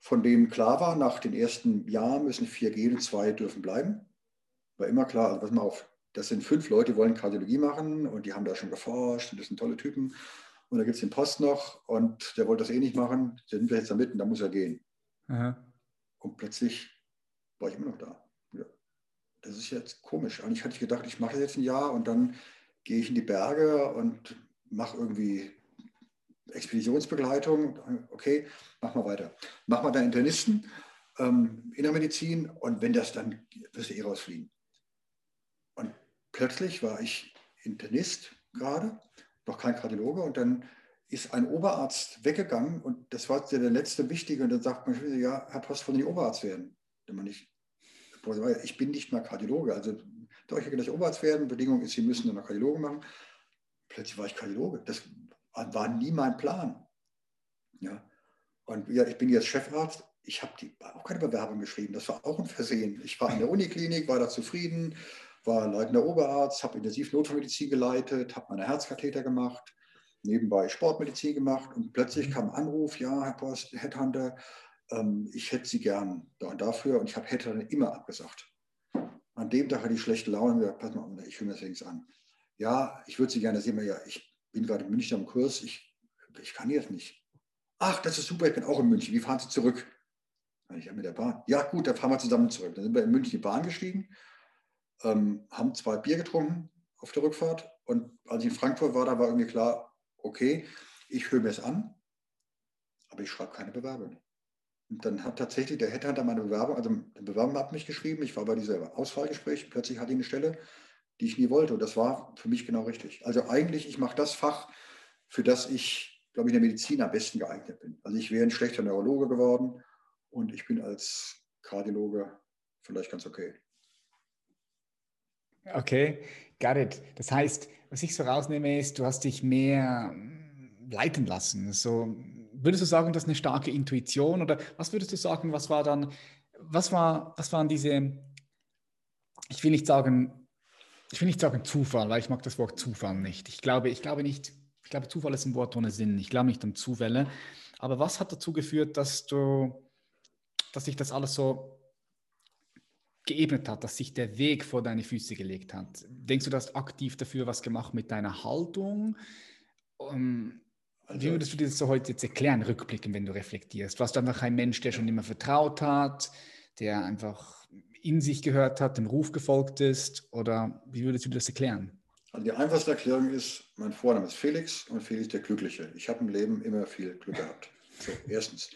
Speaker 2: von denen klar war, nach den ersten Jahren müssen vier gehen und zwei dürfen bleiben. War immer klar, also pass mal auf, das sind fünf Leute, die wollen Kardiologie machen und die haben da schon geforscht und das sind tolle Typen. Und da gibt es den Post noch und der wollte das eh nicht machen, der nimmt jetzt da mit und da muss er gehen. Aha. Und plötzlich war ich immer noch da. Ja. Das ist jetzt komisch. Eigentlich hatte ich gedacht, ich mache jetzt ein Jahr und dann gehe ich in die Berge und mache irgendwie Expeditionsbegleitung. Okay, mach mal weiter. Mach mal deinen Internisten, ähm, Innermedizin und wenn das dann, wirst du eh rausfliegen. Plötzlich war ich Internist gerade, noch kein Kardiologe und dann ist ein Oberarzt weggegangen und das war der letzte Wichtige und dann sagt man, ja, Herr Post, wollen Sie Oberarzt werden? Dann man nicht, ich bin nicht mal Kardiologe, also doch, ich will gleich Oberarzt werden, Bedingung ist, Sie müssen dann noch Kardiologe machen. Plötzlich war ich Kardiologe, das war nie mein Plan. Ja. Und ja, ich bin jetzt Chefarzt, ich habe auch keine Bewerbung geschrieben, das war auch ein Versehen. Ich war in der Uniklinik, war da zufrieden, war leitender Oberarzt, habe Intensivnotfallmedizin geleitet, habe meine Herzkatheter gemacht, nebenbei Sportmedizin gemacht und plötzlich mhm. kam ein Anruf, ja, Herr Post, Headhunter, ähm, ich hätte Sie gern da und dafür und ich habe Headhunter immer abgesagt. An dem Tag hatte ich schlechte Laune und gesagt, pass mal, ich höre mir das wenigstens an. Ja, ich würde Sie gerne sehen, ja, ich bin gerade in München am Kurs, ich, ich kann jetzt nicht. Ach, das ist super, ich bin auch in München, wie fahren Sie zurück? Ich habe mit der Bahn. Ja, gut, dann fahren wir zusammen zurück. Dann sind wir in München die Bahn gestiegen ähm, haben zwei Bier getrunken auf der Rückfahrt. Und als ich in Frankfurt war, da war irgendwie klar, okay, ich höre mir es an, aber ich schreibe keine Bewerbung. Und dann hat tatsächlich der Headhunter meine Bewerbung, also die Bewerbung hat mich geschrieben, ich war bei dieser Auswahlgespräch, plötzlich hatte ich eine Stelle, die ich nie wollte. Und das war für mich genau richtig. Also eigentlich, ich mache das Fach, für das ich, glaube ich, in der Medizin am besten geeignet bin. Also ich wäre ein schlechter Neurologe geworden und ich bin als Kardiologe vielleicht ganz okay.
Speaker 1: Okay, got it. Das heißt, was ich so rausnehme, ist, du hast dich mehr mm, leiten lassen. So, würdest du sagen, das ist eine starke Intuition oder was würdest du sagen, was war dann, was war, was waren diese, ich will nicht sagen, ich will nicht sagen Zufall, weil ich mag das Wort Zufall nicht. Ich glaube, ich glaube nicht, ich glaube, Zufall ist ein Wort ohne Sinn. Ich glaube nicht an Zufälle. Aber was hat dazu geführt, dass du, dass sich das alles so geebnet hat, dass sich der Weg vor deine Füße gelegt hat. Denkst du, du hast aktiv dafür was gemacht mit deiner Haltung? Um, ähm, also, wie würdest du dir das so heute jetzt erklären, rückblicken, wenn du reflektierst? Warst du einfach ein Mensch, der schon immer vertraut hat, der einfach in sich gehört hat, dem Ruf gefolgt ist? Oder wie würdest du das erklären?
Speaker 2: Also die einfachste Erklärung ist, mein Vorname ist Felix und Felix der Glückliche. Ich habe im Leben immer viel Glück gehabt. So, erstens.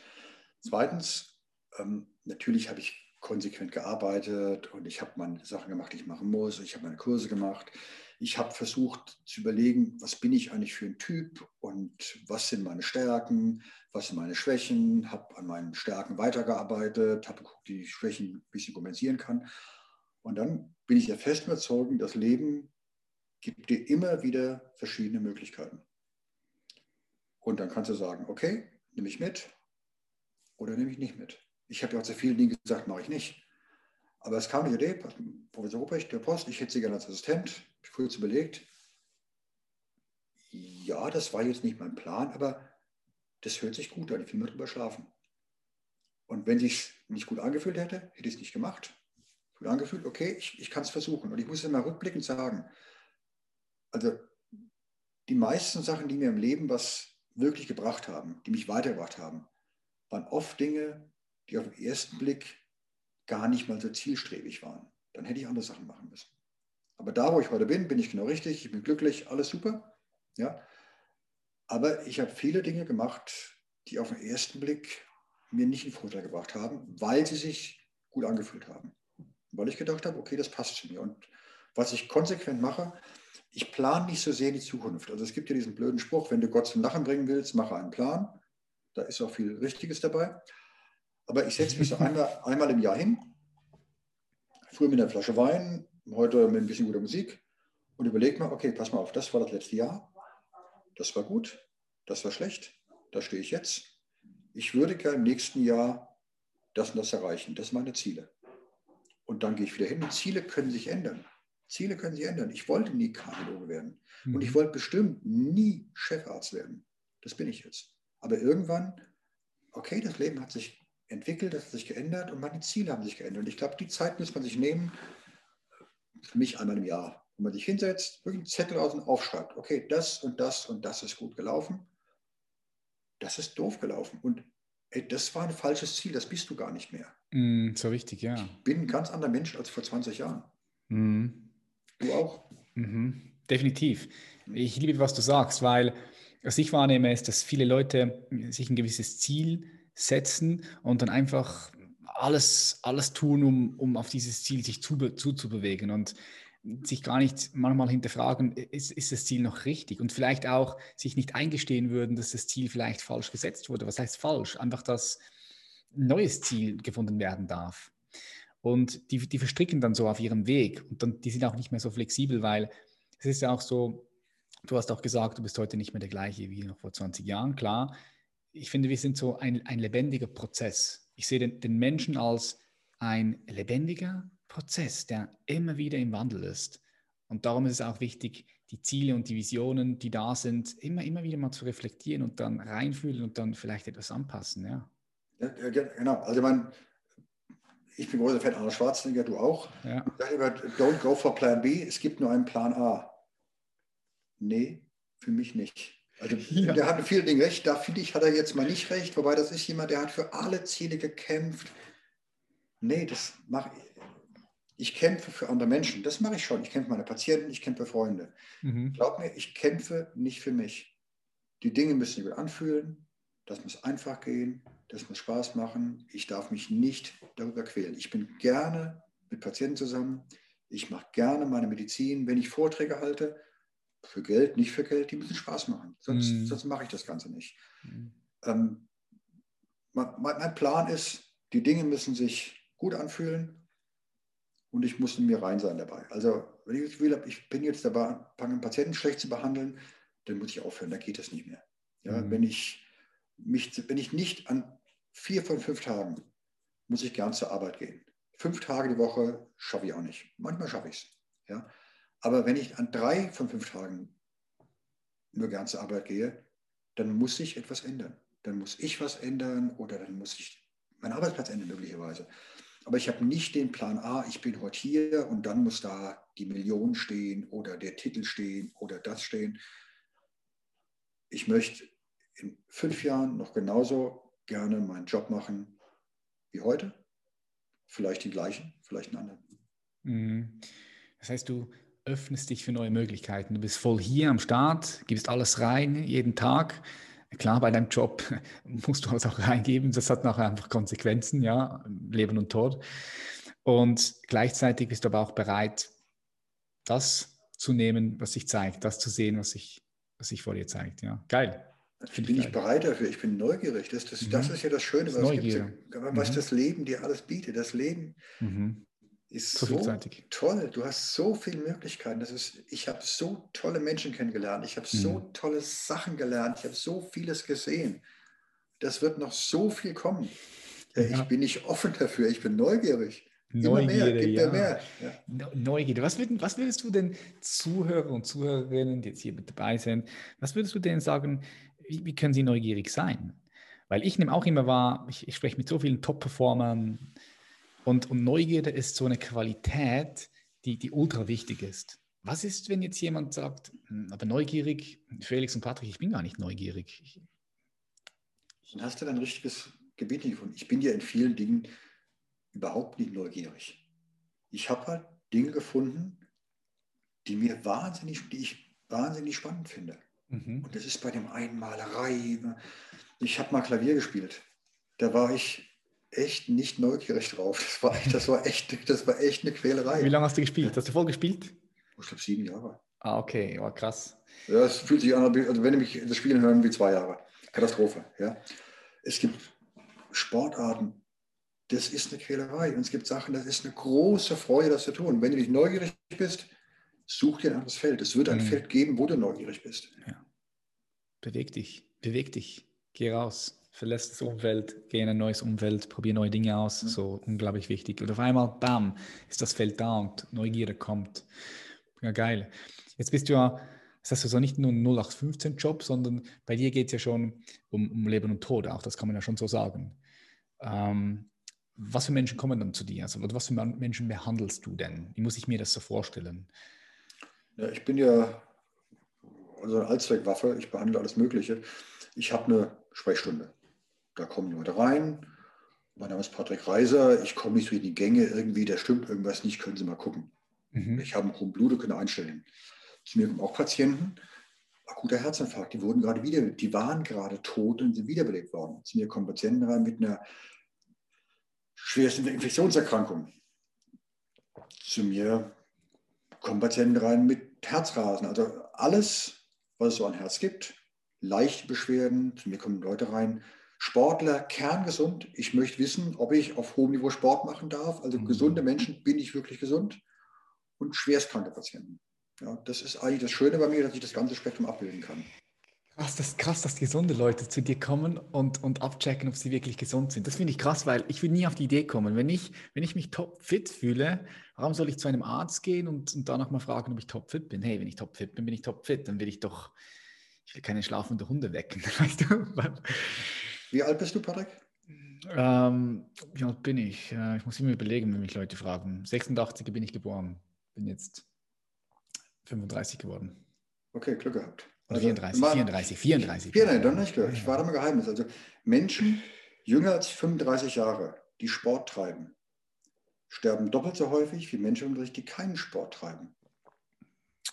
Speaker 2: Zweitens, ähm, natürlich habe ich konsequent gearbeitet und ich habe meine Sachen gemacht, die ich machen muss. Ich habe meine Kurse gemacht. Ich habe versucht zu überlegen, was bin ich eigentlich für ein Typ und was sind meine Stärken, was sind meine Schwächen. Habe an meinen Stärken weitergearbeitet, habe geguckt, ich Schwächen ein bisschen kompensieren kann. Und dann bin ich ja fest überzeugt, das Leben gibt dir immer wieder verschiedene Möglichkeiten. Und dann kannst du sagen, okay, nehme ich mit oder nehme ich nicht mit. Ich habe ja auch zu vielen Dingen gesagt, mache ich nicht. Aber es kam die Idee, Professor Ruprecht, der Post, ich hätte Sie gerne als Assistent. Ich kurz überlegt, ja, das war jetzt nicht mein Plan, aber das hört sich gut an, ich will mal drüber schlafen. Und wenn sich nicht gut angefühlt hätte, hätte ich es nicht gemacht. Gut angefühlt, okay, ich, ich kann es versuchen. Und ich muss immer rückblickend sagen, also die meisten Sachen, die mir im Leben was wirklich gebracht haben, die mich weitergebracht haben, waren oft Dinge, die auf den ersten Blick gar nicht mal so zielstrebig waren. Dann hätte ich andere Sachen machen müssen. Aber da, wo ich heute bin, bin ich genau richtig, ich bin glücklich, alles super. Ja? Aber ich habe viele Dinge gemacht, die auf den ersten Blick mir nicht einen Vorteil gebracht haben, weil sie sich gut angefühlt haben. Weil ich gedacht habe, okay, das passt zu mir. Und was ich konsequent mache, ich plane nicht so sehr die Zukunft. Also es gibt ja diesen blöden Spruch, wenn du Gott zum Lachen bringen willst, mache einen Plan. Da ist auch viel Richtiges dabei. Aber ich setze mich so einmal, einmal im Jahr hin, früher mit einer Flasche Wein, heute mit ein bisschen guter Musik und überlege mal, okay, pass mal auf, das war das letzte Jahr, das war gut, das war schlecht, da stehe ich jetzt. Ich würde gerne im nächsten Jahr das und das erreichen. Das sind meine Ziele. Und dann gehe ich wieder hin. Und Ziele können sich ändern. Ziele können sich ändern. Ich wollte nie Kardiologe werden. Und ich mhm. wollte bestimmt nie Chefarzt werden. Das bin ich jetzt. Aber irgendwann, okay, das Leben hat sich entwickelt, das hat sich geändert und meine Ziele haben sich geändert. Und ich glaube, die Zeit muss man sich nehmen, für mich einmal im Jahr, wo man sich hinsetzt, wirklich einen Zettel aus und aufschreibt, okay, das und das und das ist gut gelaufen, das ist doof gelaufen. Und ey, das war ein falsches Ziel, das bist du gar nicht mehr.
Speaker 1: Mm, so wichtig, ja.
Speaker 2: Ich bin ein ganz anderer Mensch als vor 20 Jahren. Mm. Du auch.
Speaker 1: Mhm. Definitiv. Ich liebe, was du sagst, weil was ich wahrnehme, ist, dass viele Leute sich ein gewisses Ziel setzen und dann einfach alles, alles tun, um, um auf dieses Ziel sich zu, zuzubewegen und sich gar nicht manchmal hinterfragen, ist, ist das Ziel noch richtig? Und vielleicht auch sich nicht eingestehen würden, dass das Ziel vielleicht falsch gesetzt wurde. Was heißt falsch? Einfach, dass ein neues Ziel gefunden werden darf. Und die, die verstricken dann so auf ihrem Weg und dann, die sind auch nicht mehr so flexibel, weil es ist ja auch so, du hast auch gesagt, du bist heute nicht mehr der gleiche wie noch vor 20 Jahren, klar. Ich finde, wir sind so ein, ein lebendiger Prozess. Ich sehe den, den Menschen als ein lebendiger Prozess, der immer wieder im Wandel ist. Und darum ist es auch wichtig, die Ziele und die Visionen, die da sind, immer, immer wieder mal zu reflektieren und dann reinfühlen und dann vielleicht etwas anpassen. Ja,
Speaker 2: ja genau. Also man, ich bin großer Fan Arnold Schwarzenegger, du auch. Ja. Ich sage immer, don't go for Plan B, es gibt nur einen Plan A. Nee, für mich nicht. Also ja. der hat viele Dinge recht, da finde ich, hat er jetzt mal nicht recht, wobei das ist jemand, der hat für alle Ziele gekämpft. Nee, das mache ich. Ich kämpfe für andere Menschen, das mache ich schon. Ich kämpfe für meine Patienten, ich kämpfe für Freunde. Mhm. Glaub mir, ich kämpfe nicht für mich. Die Dinge müssen sich gut anfühlen, das muss einfach gehen, das muss Spaß machen. Ich darf mich nicht darüber quälen. Ich bin gerne mit Patienten zusammen. Ich mache gerne meine Medizin. Wenn ich Vorträge halte, für Geld, nicht für Geld, die müssen Spaß machen. Sonst, mm. sonst mache ich das Ganze nicht. Mm. Ähm, mein, mein, Plan ist, die Dinge müssen sich gut anfühlen und ich muss in mir rein sein dabei. Also, wenn ich das Gefühl habe, ich bin jetzt dabei, einen Patienten schlecht zu behandeln, dann muss ich aufhören, dann geht das nicht mehr. Ja, mm. wenn, ich mich, wenn ich nicht an vier von fünf Tagen muss ich gern zur Arbeit gehen. Fünf Tage die Woche schaffe ich auch nicht. Manchmal schaffe ich es. Ja? Aber wenn ich an drei von fünf Tagen nur gern zur Arbeit gehe, dann muss sich etwas ändern. Dann muss ich was ändern oder dann muss ich meinen Arbeitsplatz ändern möglicherweise. Aber ich habe nicht den Plan A, ich bin heute hier und dann muss da die Million stehen oder der Titel stehen oder das stehen. Ich möchte in fünf Jahren noch genauso gerne meinen Job machen wie heute. Vielleicht den gleichen, vielleicht einen anderen.
Speaker 1: Mhm. Das heißt, du öffnest dich für neue Möglichkeiten. Du bist voll hier am Start, gibst alles rein, jeden Tag. Klar, bei deinem Job musst du alles auch reingeben. Das hat nachher einfach Konsequenzen, ja, Leben und Tod. Und gleichzeitig bist du aber auch bereit, das zu nehmen, was sich zeigt, das zu sehen, was sich, was sich vor dir zeigt. Ja, geil.
Speaker 2: Ich bin ich bereit dafür, ich bin neugierig. Das, das, mhm. das ist ja das Schöne, das was, was mhm. das Leben dir alles bietet. Das Lleben mhm ist so, so toll. Du hast so viele Möglichkeiten. Das ist, ich habe so tolle Menschen kennengelernt. Ich habe mhm. so tolle Sachen gelernt. Ich habe so vieles gesehen. Das wird noch so viel kommen. Ja. Ich bin nicht offen dafür. Ich bin neugierig.
Speaker 1: Neugierde, mehr, ja. mehr. Ja. Neugierde. Was, würd, was würdest du denn Zuhörer und Zuhörerinnen, die jetzt hier mit dabei sind, was würdest du denen sagen, wie, wie, können sie neugierig sein? Weil ich nehme auch immer wahr, ich, ich spreche mit so vielen Top-Performern und, und Neugierde ist so eine Qualität, die, die ultra wichtig ist. Was ist, wenn jetzt jemand sagt, hm, aber neugierig, Felix und Patrick, ich bin gar nicht neugierig.
Speaker 2: Dann hast du dein richtiges Gebiet nicht gefunden. Ich bin ja in vielen Dingen überhaupt nicht neugierig. Ich habe halt Dinge gefunden, die mir wahnsinnig, die ich wahnsinnig spannend finde. Mhm. Und das ist bei dem einen Malerei. Ich habe mal Klavier gespielt. Da war ich echt nicht neugierig drauf. Das war echt, das war echt, das war echt eine Quälerei.
Speaker 1: Wie lange hast du gespielt? Hast du voll gespielt?
Speaker 2: Ich glaube sieben Jahre.
Speaker 1: Ah, okay, war krass.
Speaker 2: Ja, es fühlt sich an, also wenn ich mich das Spielen hören, wie zwei Jahre. Katastrophe. Ja. Es gibt Sportarten, das ist eine Quälerei. Und es gibt Sachen, das ist eine große Freude, das zu tun. Wenn du nicht neugierig bist, such dir ein anderes Feld. Es wird ein mhm. Feld geben, wo du neugierig bist. Ja.
Speaker 1: Beweg dich, beweg dich, geh raus verlässt das Umfeld, geh in ein neues Umfeld, probier neue Dinge aus, mhm. so unglaublich wichtig. Und auf einmal, bam, ist das Feld da und Neugierde kommt. Ja, geil. Jetzt bist du ja, das heißt also nicht nur ein 0815-Job, sondern bei dir geht es ja schon um, um, Leben und Tod auch, das kann man ja schon so sagen. Ähm, was für Menschen kommen dann zu dir? Also, was für Menschen behandelst du denn? Wie muss ich mir das so vorstellen?
Speaker 2: Ja, ich bin ja also eine Allzweckwaffe, ich behandle alles Mögliche. Ich habe eine Sprechstunde. Da kommen Leute rein. Mein Name ist Patrick Reiser. Ich komme nicht durch die Gänge irgendwie, da stimmt irgendwas nicht, können Sie mal gucken. Mhm. Ich habe einen hohen Blute, können einstellen. Zu mir kommen auch Patienten, akuter Herzinfarkt, die wurden gerade wieder, die waren gerade tot und sind wiederbelebt worden. Zu mir kommen Patienten rein mit einer schwersten Infektionserkrankung. Zu mir kommen Patienten rein mit Herzrasen. Also alles, was es so an Herz gibt, leichte Beschwerden. Zu mir kommen Leute rein, Sportler kerngesund. Ich möchte wissen, ob ich auf hohem Niveau Sport machen darf. Also mhm. gesunde Menschen, bin ich wirklich gesund? Und schwerstkranke Patienten. Ja, das ist eigentlich das Schöne bei mir, dass ich das ganze Spektrum abbilden kann.
Speaker 1: Krass, das ist krass, dass gesunde Leute zu dir kommen und, und abchecken, ob sie wirklich gesund sind. Das finde ich krass, weil ich würde nie auf die Idee kommen. Wenn ich, wenn ich mich topfit fühle, warum soll ich zu einem Arzt gehen und, und danach mal fragen, ob ich topfit bin? Hey, wenn ich topfit bin, bin ich topfit. Dann will ich doch, ich will keine schlafende Hunde wecken. Weißt du?
Speaker 2: Wie alt bist du, Patrick?
Speaker 1: Ähm, wie alt bin ich? Äh, ich muss immer überlegen, wenn mich Leute fragen. 86 bin ich geboren. Bin jetzt 35 geworden.
Speaker 2: Okay, Glück gehabt.
Speaker 1: Oder also, 34, 34, 34.
Speaker 2: 34, dann nicht. Ich war da mal Geheimnis. Also Menschen jünger als 35 Jahre, die Sport treiben, sterben doppelt so häufig wie Menschen, die keinen Sport treiben.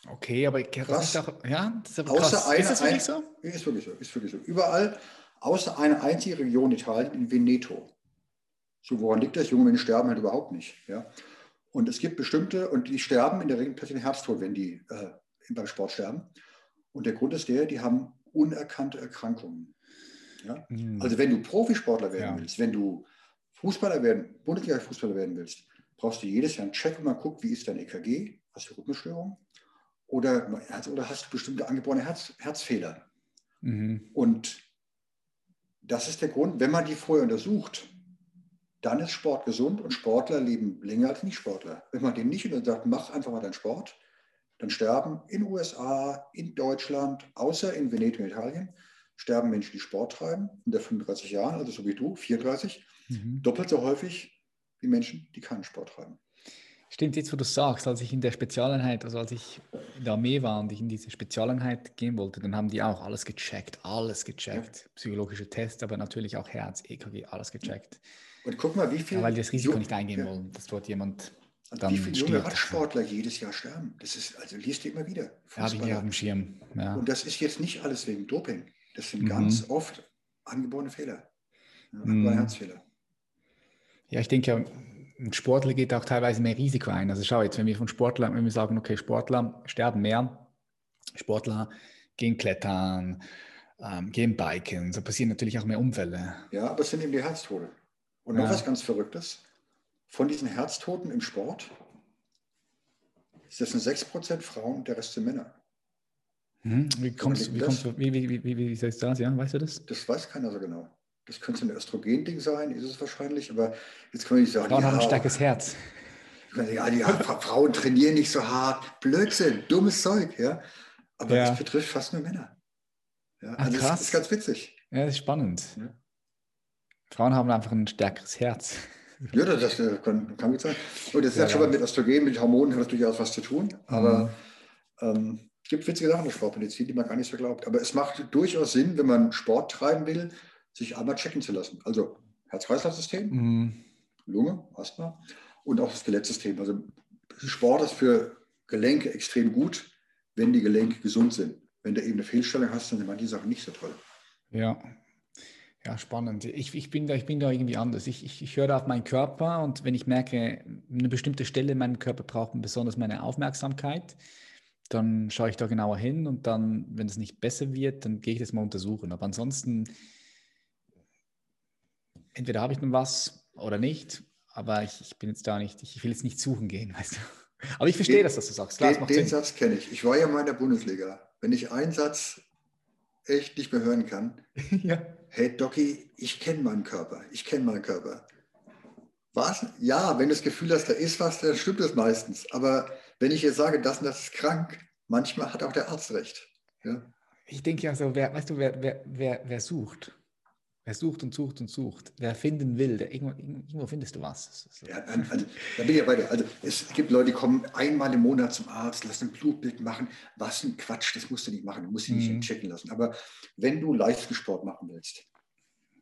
Speaker 1: Okay, aber krass. Ist auch, ja,
Speaker 2: das ist, aber krass. Eine, ist das wirklich so? Ist wirklich so, ist wirklich so. Überall außer eine einzige Region Italien, in Veneto. So, woran liegt das? Junge Menschen sterben halt überhaupt nicht. Ja? Und es gibt bestimmte, und die sterben in der Regel plötzlich Herztod, wenn die äh, beim Sport sterben. Und der Grund ist der, die haben unerkannte Erkrankungen. Ja? Mhm. Also wenn du Profisportler werden ja. willst, wenn du Fußballer werden, Bundesliga-Fußballer werden willst, brauchst du jedes Jahr einen Check und mal gucken, wie ist dein EKG, hast du Rhythmusstörungen oder, oder hast du bestimmte angeborene Herz, Herzfehler. Mhm. Und das ist der Grund, wenn man die vorher untersucht, dann ist Sport gesund und Sportler leben länger als Nicht-Sportler. Wenn man den nicht sagt, mach einfach mal deinen Sport, dann sterben in den USA, in Deutschland, außer in Venedig und Italien, sterben Menschen, die Sport treiben, unter 35 Jahren, also so wie du, 34, mhm. doppelt so häufig wie Menschen, die keinen Sport treiben.
Speaker 1: Stimmt, jetzt wo du sagst, als ich in der Spezialeinheit, also als ich in der Armee war und ich in diese Spezialeinheit gehen wollte, dann haben die auch alles gecheckt, alles gecheckt. Ja. Psychologische Tests, aber natürlich auch Herz, EKG, alles gecheckt.
Speaker 2: Und guck mal, wie viel. Ja,
Speaker 1: weil die das Risiko nicht eingehen ja. wollen, dass dort jemand.
Speaker 2: Und dann wie viele junge Radsportler jedes Jahr sterben. Das ist, also liest du immer wieder.
Speaker 1: Ja, habe ich hier auf dem Schirm. Ja.
Speaker 2: Und das ist jetzt nicht alles wegen Doping. Das sind mhm. ganz oft angeborene Fehler. Mhm. Herzfehler.
Speaker 1: Ja, ich denke ja, ein Sportler geht auch teilweise mehr Risiko ein. Also schau jetzt, wenn wir von Sportlern, wenn wir sagen, okay, Sportler sterben mehr, Sportler gehen klettern, ähm, gehen biken, so passieren natürlich auch mehr Unfälle.
Speaker 2: Ja, aber es sind eben die Herztode. Und noch ja. was ganz Verrücktes, von diesen Herztoten im Sport ist das sind 6% Frauen, der Rest sind Männer.
Speaker 1: Hm, wie, kommst, wie, kommst, wie, wie, wie, wie, wie ist das? Ja, weißt du das?
Speaker 2: Das weiß keiner so genau. Das könnte ein Östrogen-Ding sein, ist es wahrscheinlich, aber jetzt können wir nicht sagen.
Speaker 1: Frauen ja, haben ein starkes Herz.
Speaker 2: Ja, die Frauen trainieren nicht so hart. Blödsinn, dummes Zeug, ja. Aber ja. das betrifft fast nur Männer. Ja, also
Speaker 1: krass.
Speaker 2: Das ist ganz witzig.
Speaker 1: Ja, das ist spannend.
Speaker 2: Ja.
Speaker 1: Frauen haben einfach ein stärkeres Herz.
Speaker 2: Ja, das, das kann, kann gut sein. Und das
Speaker 1: Ja,
Speaker 2: hat schon mal mit Östrogen, mit Hormonen hat das durchaus was zu tun. Aber
Speaker 1: Mhm.
Speaker 2: ähm, es gibt witzige Sachen in der Sportmedizin, die man gar nicht so glaubt. Aber es macht durchaus Sinn, wenn man Sport treiben will, sich einmal checken zu lassen. Also Herz-Kreislauf-System,
Speaker 1: Mhm.
Speaker 2: Lunge, Asthma und auch das Skelettsystem. Also Sport ist für Gelenke extrem gut, wenn die Gelenke gesund sind. Wenn du eben eine Fehlstellung hast, dann sind manche Sachen nicht so toll.
Speaker 1: Ja. Ja, spannend. Ich, ich, bin da, ich bin da irgendwie anders. Ich, ich, ich höre da auf meinen Körper und wenn ich merke, eine bestimmte Stelle in meinem Körper braucht besonders meine Aufmerksamkeit, dann schaue ich da genauer hin und dann, wenn es nicht besser wird, dann gehe ich das mal untersuchen. Aber ansonsten, entweder habe ich dann was oder nicht, aber ich, ich bin jetzt da nicht, ich will jetzt nicht suchen gehen, weißt du. Aber ich verstehe
Speaker 2: Den-
Speaker 1: das, dass du sagst. Klar,
Speaker 2: Den, den. Satz kenne ich. Ich war ja mal in der Bundesliga. Wenn ich einen Satz echt nicht mehr hören kann,
Speaker 1: ja.
Speaker 2: hey Doki, ich kenne meinen Körper. Ich kenne meinen Körper. Was? Ja, wenn du das Gefühl hast, da ist was, dann stimmt es meistens. Aber wenn ich jetzt sage, das und das ist krank, manchmal hat auch der Arzt recht. Ja?
Speaker 1: Ich denke ja so, wer, weißt du, wer, wer, wer, wer sucht, wer sucht und sucht und sucht, wer finden will, der, irgendwo, irgendwo findest du was.
Speaker 2: Ja, also, da bin ich ja bei dir. Also es gibt Leute, die kommen einmal im Monat zum Arzt, lassen ein Blutbild machen. Was ein Quatsch, das musst du nicht machen. Du musst dich nicht
Speaker 1: Mhm.
Speaker 2: checken lassen. Aber wenn du Leistungssport machen willst,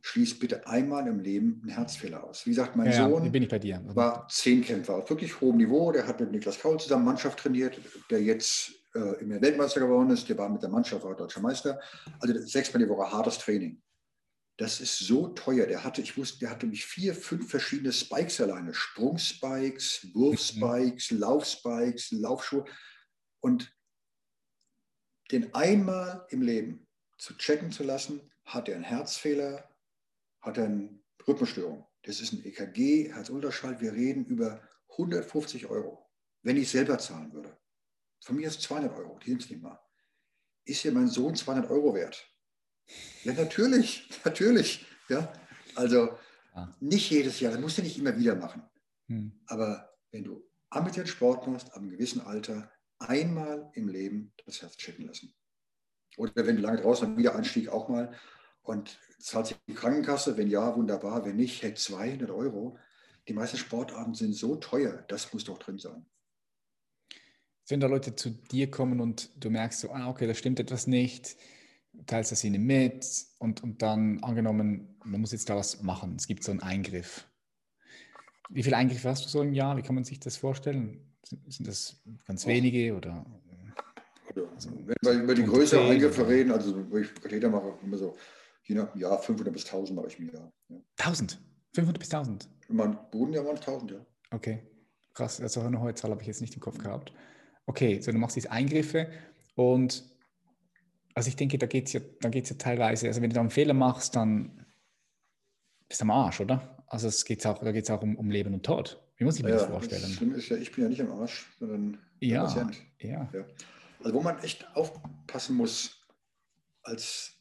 Speaker 2: schließ bitte einmal im Leben einen Herzfehler aus. Wie gesagt, mein
Speaker 1: ja,
Speaker 2: Sohn
Speaker 1: bin ich bei dir.
Speaker 2: war Zehnkämpfer auf wirklich hohem Niveau. Der hat mit Niklas Kaul zusammen Mannschaft trainiert, der jetzt äh, immer Weltmeister geworden ist. Der war mit der Mannschaft auch deutscher Meister. Also sechsmal die Woche hartes Training. Das ist so teuer. Der hatte, ich wusste, der hatte mich vier, fünf verschiedene Spikes alleine. Sprungspikes, Wurfspikes, Laufspikes, Laufschuhe. Und den einmal im Leben zu checken zu lassen, hat er einen Herzfehler, hat er eine Rhythmusstörung. Das ist ein EKG, Herzultraschall. Wir reden über 150 Euro, wenn ich selber zahlen würde. Von mir ist 200 Euro, die sind es nicht mal. Ist dir mein Sohn 200 Euro wert? Ja, natürlich, natürlich. Ja, also
Speaker 1: Ja.
Speaker 2: nicht jedes Jahr, das musst du nicht immer wieder machen.
Speaker 1: Hm.
Speaker 2: Aber wenn du ambitioniert Sport machst, ab einem gewissen Alter, einmal im Leben das Herz checken lassen. Oder wenn du lange draußen bist, Wiedereinstieg auch mal. Und zahlt sich die Krankenkasse? Wenn ja, wunderbar. Wenn nicht, hey, 200 Euro. Die meisten Sportarten sind so teuer, das muss doch drin sein.
Speaker 1: Wenn da Leute zu dir kommen und du merkst so, ah, okay, da stimmt etwas nicht, teilst das ihnen mit und, und dann angenommen, man muss jetzt da was machen, es gibt so einen Eingriff. Wie viele Eingriffe hast du so im Jahr? Wie kann man sich das vorstellen? Sind, sind das ganz wenige oder? Also,
Speaker 2: wenn wir über die größeren
Speaker 1: zehn
Speaker 2: Eingriffe
Speaker 1: oder-
Speaker 2: reden, also ich Katheter mache, immer so, je nach Jahr 500 bis 1000 mache ich im Jahr. Ja.
Speaker 1: 1000? 500 bis 1000?
Speaker 2: In meinem Bodenjahr waren es 1000, ja.
Speaker 1: Okay, krass. Also eine hohe Zahl habe ich jetzt nicht im Kopf gehabt. Okay, so du machst diese Eingriffe und also ich denke, da geht es ja, da geht's ja teilweise, also wenn du da einen Fehler machst, dann bist du am Arsch, oder? Also es geht's auch, da geht es auch um, um Leben und Tod. Wie muss ich mir
Speaker 2: ja
Speaker 1: das
Speaker 2: Das
Speaker 1: vorstellen?
Speaker 2: Schlimme ist ja, ich bin ja nicht am Arsch, sondern der
Speaker 1: Ja,
Speaker 2: Patient.
Speaker 1: ja.
Speaker 2: Ja. Also wo man echt aufpassen muss, als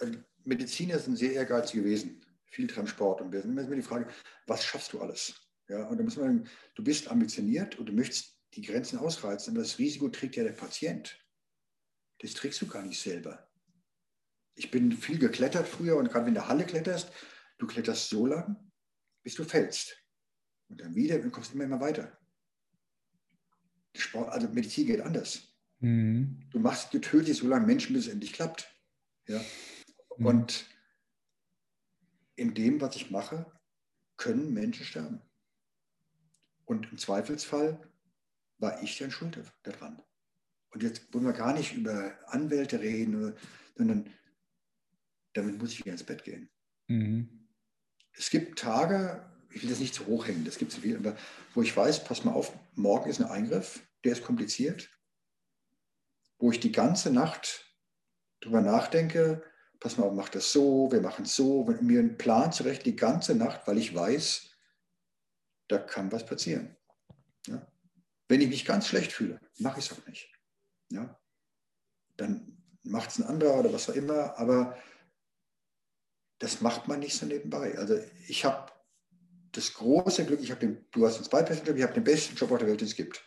Speaker 2: äh, Mediziner sind sehr ehrgeizige Wesen, viel Transport und wir sind immer die Frage, was schaffst du alles? Ja, und da muss man, du bist ambitioniert und du möchtest die Grenzen ausreizen, aber das Risiko trägt ja der Patient. Das trägst du gar nicht selber. Ich bin viel geklettert früher und gerade wenn du in der Halle kletterst, du kletterst so lang, bis du fällst. Und dann wieder und kommst immer, immer weiter. Sport, also Medizin geht anders.
Speaker 1: Mhm.
Speaker 2: Du machst getötet so lange Menschen, bis es endlich klappt. Ja?
Speaker 1: Mhm.
Speaker 2: Und in dem, was ich mache, können Menschen sterben. Und im Zweifelsfall war ich dann schuld daran. Und jetzt wollen wir gar nicht über Anwälte reden, sondern damit muss ich wieder ins Bett gehen.
Speaker 1: Mhm.
Speaker 2: Es gibt Tage, ich will das nicht zu hoch hängen, das gibt es viel, aber wo ich weiß, pass mal auf, morgen ist ein Eingriff, der ist kompliziert, wo ich die ganze Nacht drüber nachdenke, pass mal auf, mach das so, wir machen es so, mir einen Plan zurecht die ganze Nacht, weil ich weiß, da kann was passieren. Ja? Wenn ich mich ganz schlecht fühle, mache ich es auch nicht. Ja? Dann macht es ein anderer oder was auch immer, aber das macht man nicht so nebenbei. Also ich habe das große Glück, ich den, du hast den zweitbesten Job, ich habe den besten Job auf der Welt, den es gibt.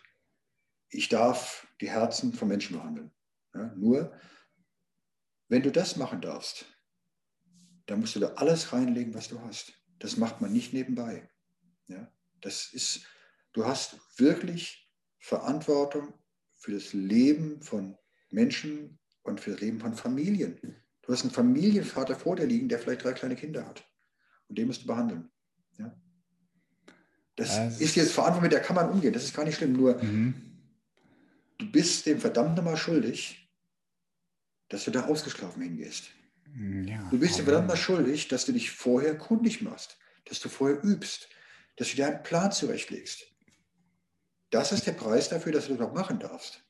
Speaker 2: Ich darf die Herzen von Menschen behandeln. Ja, nur, wenn du das machen darfst, dann musst du da alles reinlegen, was du hast. Das macht man nicht nebenbei. Ja, das ist, du hast wirklich Verantwortung für das Leben von Menschen und für das Leben von Familien. Du hast einen Familienvater vor dir liegen, der vielleicht drei kleine Kinder hat. Und den musst du behandeln. Ja? Das also ist jetzt Verantwortung, mit der kann man umgehen. Das ist gar nicht schlimm. Nur mhm. du bist dem verdammt nochmal schuldig, dass du da ausgeschlafen hingehst. Mhm, ja, du bist dem verdammt mal schuldig, dass du dich vorher kundig machst, dass du vorher übst, dass du dir einen Plan zurechtlegst. Das ist der Preis dafür, dass du das auch machen darfst.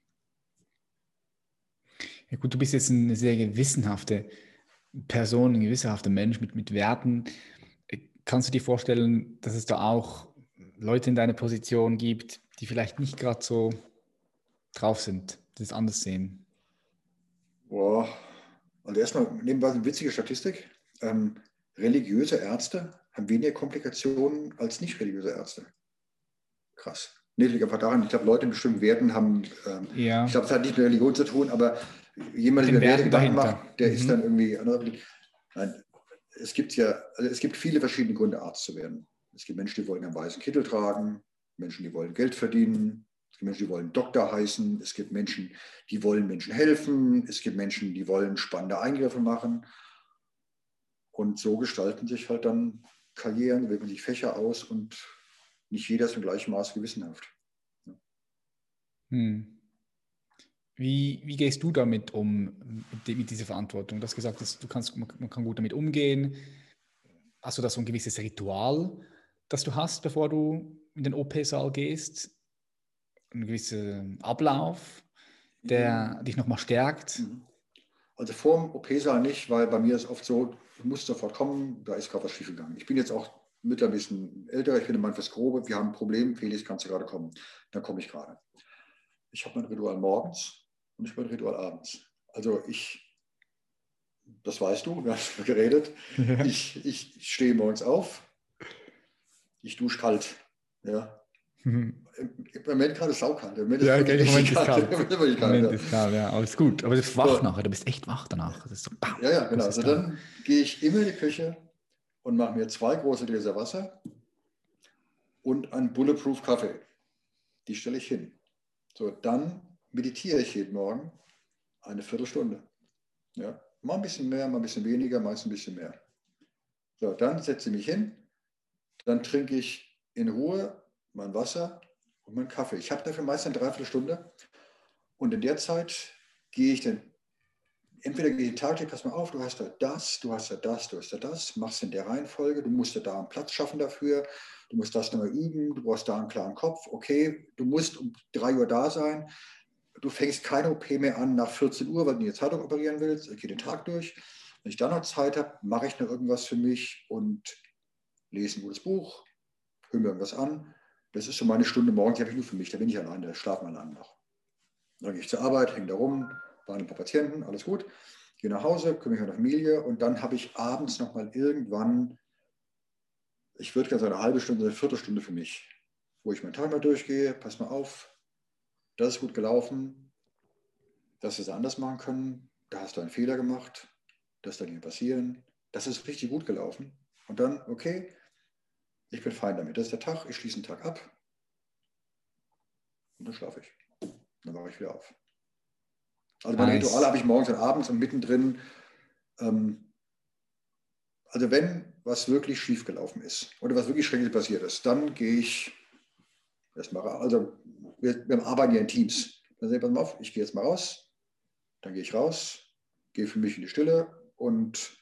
Speaker 1: Ja gut, du bist jetzt eine sehr gewissenhafte Person, ein gewissenhafter Mensch mit, mit Werten. Kannst du dir vorstellen, dass es da auch Leute in deiner Position gibt, die vielleicht nicht gerade so drauf sind, das anders sehen?
Speaker 2: Boah, also erstmal wir eine witzige Statistik. Ähm, religiöse Ärzte haben weniger Komplikationen als nicht religiöse Ärzte. Krass. Einfach daran, ich glaube, Leute in bestimmten Werten haben, ähm, ja. ich glaube, es hat nicht mit Religion zu tun, aber jemand, der Werte Gedanken macht, der mhm. ist dann irgendwie, nein, es gibt ja, also es gibt viele verschiedene Gründe, Arzt zu werden. Es gibt Menschen, die wollen einen weißen Kittel tragen, Menschen, die wollen Geld verdienen, es gibt Menschen, die wollen Doktor heißen, es gibt Menschen, die wollen Menschen helfen, es gibt Menschen, die wollen spannende Eingriffe machen. Und so gestalten sich halt dann Karrieren, wählen sich Fächer aus und nicht jeder ist im gleichen Maß gewissenhaft.
Speaker 1: Hm. Wie, wie, gehst du damit um, mit, mit dieser Verantwortung? Du hast gesagt, dass du kannst, man kann gut damit umgehen. Hast du da so ein gewisses Ritual, das du hast, bevor du in den OP-Saal gehst? Ein gewisser Ablauf, der mhm. dich nochmal stärkt?
Speaker 2: Also vor dem OP-Saal nicht, weil bei mir ist oft so, du musst sofort kommen, da ist gerade was schiefgegangen. Ich bin jetzt auch mittlerweile ein bisschen älter, ich bin ein Mann fürs Grobe, wir haben ein Problem, Felix, kannst du gerade kommen? Dann komme ich gerade. Ich habe mein Ritual morgens und ich habe mein Ritual abends. Also ich, das weißt du, wir haben geredet, ja. ich, ich stehe morgens auf, ich dusche kalt. Ja. Mhm. Im Moment gerade saukalt. Im Moment
Speaker 1: ja, ist, okay, Moment ist kalt. Im Moment, ist kalt, ja, alles gut. Aber du bist wach so. nachher, du bist echt wach danach. So,
Speaker 2: ja, ja, genau. Also dann gehe ich immer in die Küche, und mache mir zwei große Gläser Wasser und einen Bulletproof Kaffee. Die stelle ich hin. So, dann meditiere ich jeden Morgen eine Viertelstunde. Ja, mal ein bisschen mehr, mal ein bisschen weniger, meist ein bisschen mehr. So, dann setze ich mich hin, dann trinke ich in Ruhe mein Wasser und meinen Kaffee. Ich habe dafür meist eine Dreiviertelstunde und in der Zeit gehe ich dann entweder geht den Tag, pass mal auf, du hast da das, du hast da das, du hast da das, machst in der Reihenfolge, du musst da einen Platz schaffen dafür, du musst das nochmal üben, du brauchst da einen klaren Kopf, okay, du musst um 3 Uhr da sein, du fängst keine OP mehr an nach 14 Uhr, weil du die Zeitung operieren willst, ich gehe den Tag durch. Wenn ich dann noch Zeit habe, mache ich noch irgendwas für mich und lese ein gutes Buch, höre mir irgendwas an. Das ist so meine Stunde morgens, die habe ich nur für mich, da bin ich alleine, da schlafen alle anderen noch. Dann gehe ich zur Arbeit, hänge da rum, waren ein paar Patienten, alles gut. Gehe nach Hause, kümmere mich um die Familie und dann habe ich abends nochmal irgendwann, ich würde gerne sagen, eine halbe Stunde, eine Viertelstunde für mich, wo ich meinen Tag mal durchgehe, pass mal auf, das ist gut gelaufen, das ist anders machen können, da hast du einen Fehler gemacht, das darf nicht passieren, das ist richtig gut gelaufen. Und dann, okay, ich bin fein damit. Das ist der Tag, ich schließe den Tag ab und dann schlafe ich. Dann wache ich wieder auf. Also meine nice. Rituale habe ich morgens und abends und mittendrin. Ähm, also wenn was wirklich schief gelaufen ist oder was wirklich schrecklich passiert ist, dann gehe ich erstmal Also wir, wir arbeiten ja in Teams. Dann sehen wir mal auf, ich gehe jetzt mal raus, dann gehe ich raus, gehe für mich in die Stille und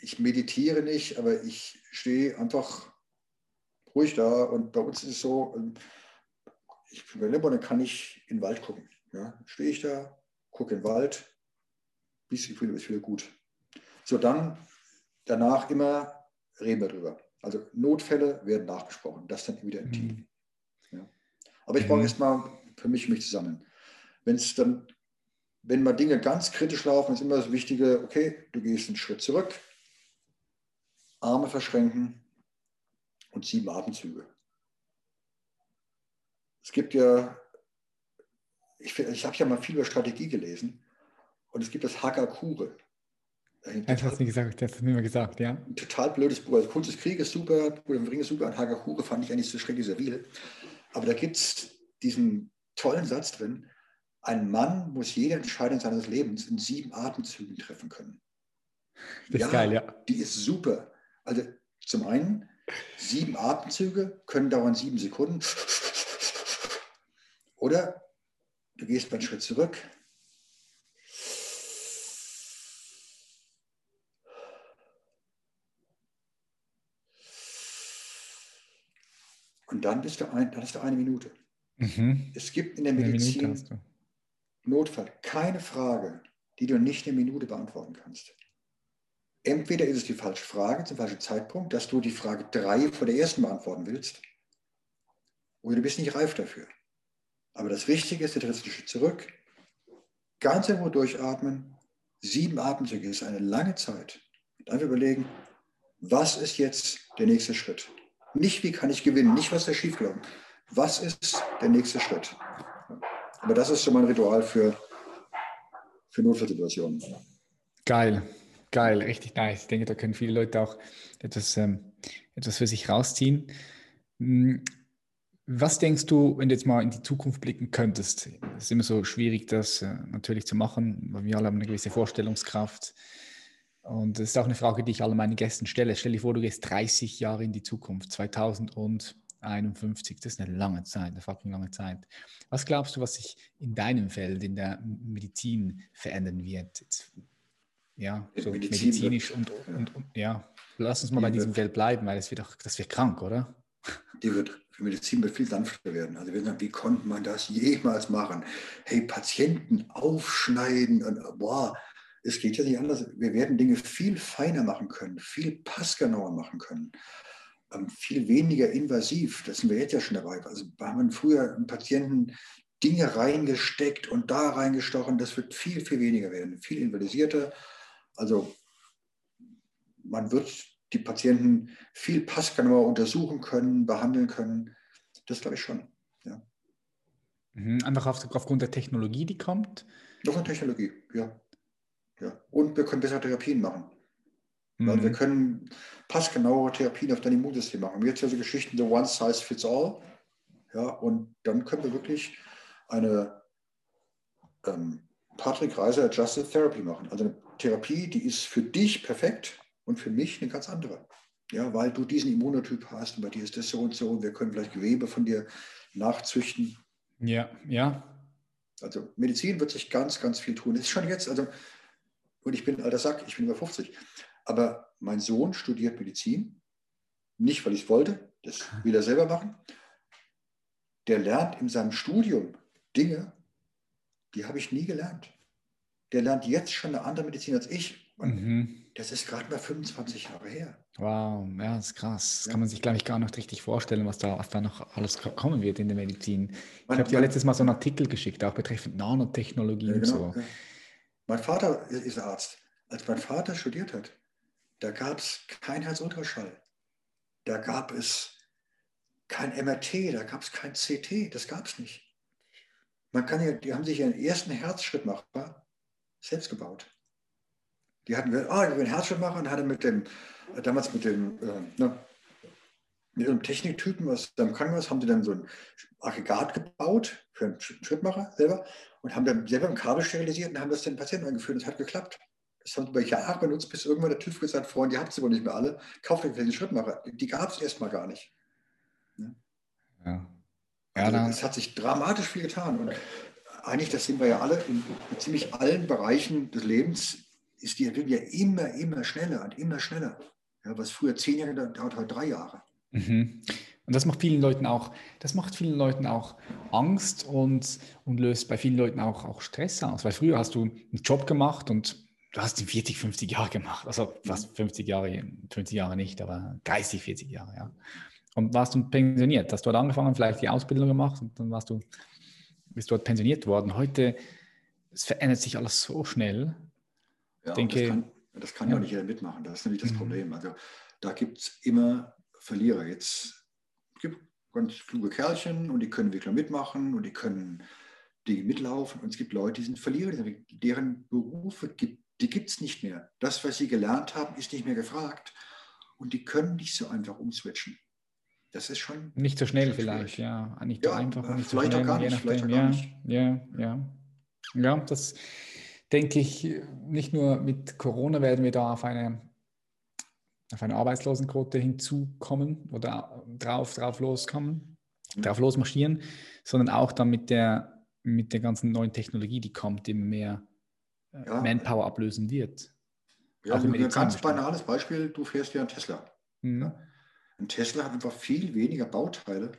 Speaker 2: ich meditiere nicht, aber ich stehe einfach ruhig da und bei uns ist es so, ich bin Limbo, dann kann ich in den Wald gucken. Ja, stehe ich da, gucke in den Wald, bis ich ist wieder gut. So, dann danach immer reden wir drüber. Also Notfälle werden nachgesprochen, das dann wieder im Team. Mhm. Ja. Aber ich brauche mhm. erstmal für mich mich zusammen. Wenn es dann, wenn mal Dinge ganz kritisch laufen, ist immer das Wichtige, okay, du gehst einen Schritt zurück, Arme verschränken und sieben Atemzüge. Es gibt ja ich, ich habe ja mal viel über Strategie gelesen und es gibt das Hagakure.
Speaker 1: Das hast du nicht gesagt, das hast du nicht mehr gesagt, ja.
Speaker 2: Ein total blödes Buch. Also Kunst des Krieges super, Bruder im Ring ist super, und Hagakure fand ich eigentlich so schrecklich servil. Aber da gibt es diesen tollen Satz drin, ein Mann muss jede Entscheidung seines Lebens in sieben Atemzügen treffen können.
Speaker 1: Das ja, ist geil, ja.
Speaker 2: Die ist super. Also zum einen, sieben Atemzüge können dauern sieben Sekunden. Oder du gehst einen Schritt zurück. Und dann bist du, ein, dann hast du eine Minute. Mhm. Es gibt in der Medizin Notfall keine Frage, die du nicht in einer Minute beantworten kannst. Entweder ist es die falsche Frage zum falschen Zeitpunkt, dass du die Frage drei vor der ersten beantworten willst, oder du bist nicht reif dafür. Aber das Wichtige ist, der dritte Schritt zurück, ganz irgendwo durchatmen, sieben Atemzüge ist eine lange Zeit. Dann überlegen, was ist jetzt der nächste Schritt? Nicht, wie kann ich gewinnen, nicht, was ist schiefgelaufen. Was ist der nächste Schritt? Aber das ist schon mein Ritual für, für Notfallsituationen.
Speaker 1: Geil. Geil, richtig nice. Ich denke, da können viele Leute auch etwas, ähm, etwas für sich rausziehen. Was denkst du, wenn du jetzt mal in die Zukunft blicken könntest? Es ist immer so schwierig, das äh, natürlich zu machen, weil wir alle haben eine gewisse Vorstellungskraft. Und das ist auch eine Frage, die ich alle meinen Gästen stelle. Stell dir vor, du gehst 30 Jahre in die Zukunft, 2051. Das ist eine lange Zeit, eine fucking lange Zeit. Was glaubst du, was sich in deinem Feld, in der Medizin verändern wird? Jetzt ja, so Medizin medizinisch und, und, und, ja. Lass uns mal die bei diesem Feld bleiben, weil das wird doch, das wird krank, oder?
Speaker 2: Die wird, für Medizin wird viel sanfter werden. Also wir sagen, wie konnte man das jemals machen? Hey, Patienten aufschneiden und boah, es geht ja nicht anders. Wir werden Dinge viel feiner machen können, viel passgenauer machen können, ähm, viel weniger invasiv. Das sind wir jetzt ja schon dabei. Also haben wir früher Patienten Dinge reingesteckt und da reingestochen. Das wird viel, viel weniger werden, viel invalidisierter also man wird die Patienten viel passgenauer untersuchen können, behandeln können. Das glaube ich schon. Ja.
Speaker 1: Mhm, einfach auf, aufgrund der Technologie, die kommt?
Speaker 2: Doch eine Technologie, ja. ja. Und wir können bessere Therapien machen. Mhm. Weil wir können passgenauere Therapien auf dein Immunsystem machen. Wir jetzt ja so Geschichten, so one size fits all. Ja, und dann können wir wirklich eine ähm, Patrick Reiser Adjusted Therapy machen. Also eine Therapie, die ist für dich perfekt und für mich eine ganz andere. Ja, weil du diesen Immunotyp hast und bei dir ist das so und so und wir können vielleicht Gewebe von dir nachzüchten.
Speaker 1: Ja, ja.
Speaker 2: Also Medizin wird sich ganz, ganz viel tun. Ist schon jetzt, also, und ich bin alter Sack, ich bin über 50. Aber mein Sohn studiert Medizin. Nicht, weil ich es wollte, das will er selber machen. Der lernt in seinem Studium Dinge, die habe ich nie gelernt. Der lernt jetzt schon eine andere Medizin als ich. Mhm. Das ist gerade mal 25 Jahre her.
Speaker 1: Wow, ja, das ist krass. Das ja. kann man sich, glaube ich, gar nicht richtig vorstellen, was da, was da noch alles kommen wird in der Medizin. Ich habe dir letztes Mal so einen Artikel geschickt, auch betreffend Nanotechnologie ja, genau, und so. Ja.
Speaker 2: Mein Vater ist Arzt. Als mein Vater studiert hat, da gab es kein Herzultraschall. Da gab es kein MRT, da gab es kein CT, das gab es nicht. Man kann ja, die haben sich ihren ersten Herzschrittmacher selbst gebaut. Die hatten, ah, ich will einen Herzschrittmacher und hatte mit dem, damals mit dem, äh, ne, mit einem Techniktypen aus dem Krankenhaus haben sie dann so ein Aggregat gebaut für einen Schrittmacher selber und haben dann selber ein Kabel sterilisiert und haben das den Patienten eingeführt. Das hat geklappt. Das haben sie über Jahre benutzt, bis irgendwann der TÜV gesagt, Freunde, die habt sie wohl nicht mehr alle, kauft euch den Schrittmacher. Die gab es erstmal gar nicht. Ne? Ja. Also ja, es hat sich dramatisch viel getan. Und eigentlich, das sehen wir ja alle, in, in ziemlich allen Bereichen des Lebens ist die Entwicklung ja immer, immer schneller und immer schneller. Ja, was früher zehn Jahre dauert, heute drei Jahre.
Speaker 1: Mhm. Und das macht vielen Leuten auch, das macht vielen Leuten auch Angst und, und löst bei vielen Leuten auch, auch Stress aus. Weil früher hast du einen Job gemacht und du hast ihn 40, 50 Jahre gemacht. Also fast 50 Jahre, 50 Jahre nicht, aber geistig 40 Jahre, ja. Und warst du pensioniert? Hast du dort angefangen, vielleicht die Ausbildung gemacht und dann warst du, bist du dort pensioniert worden. Heute, es verändert sich alles so schnell.
Speaker 2: Ja, denke, das kann, das kann ja. auch nicht jeder mitmachen. Das ist nämlich das mhm. Problem. Also da gibt es immer Verlierer. Jetzt gibt ganz kluge Kerlchen und die können wirklich mitmachen und die können Dinge mitlaufen und es gibt Leute, die sind Verlierer, deren Berufe gibt, die gibt es nicht mehr. Das, was sie gelernt haben, ist nicht mehr gefragt und die können nicht so einfach umswitchen. Das ist schon.
Speaker 1: Nicht so schnell vielleicht, ja. Nicht
Speaker 2: ja,
Speaker 1: so einfach nicht
Speaker 2: vielleicht
Speaker 1: so
Speaker 2: schnell, auch gar nicht, vielleicht auch gar
Speaker 1: ja,
Speaker 2: nicht.
Speaker 1: ja, ja. Ja, das denke ich, nicht nur mit Corona werden wir da auf eine, auf eine Arbeitslosenquote hinzukommen oder drauf, drauf loskommen,
Speaker 2: Mhm.
Speaker 1: drauf losmarschieren, sondern auch dann mit der, mit der ganzen neuen Technologie, die kommt, die mehr äh,
Speaker 2: Ja.
Speaker 1: Manpower ablösen wird.
Speaker 2: Ja,
Speaker 1: im
Speaker 2: ein ganz banales Beispiel, du fährst ja einen Tesla.
Speaker 1: Mhm.
Speaker 2: Ja. Ein Tesla hat einfach viel weniger Bauteile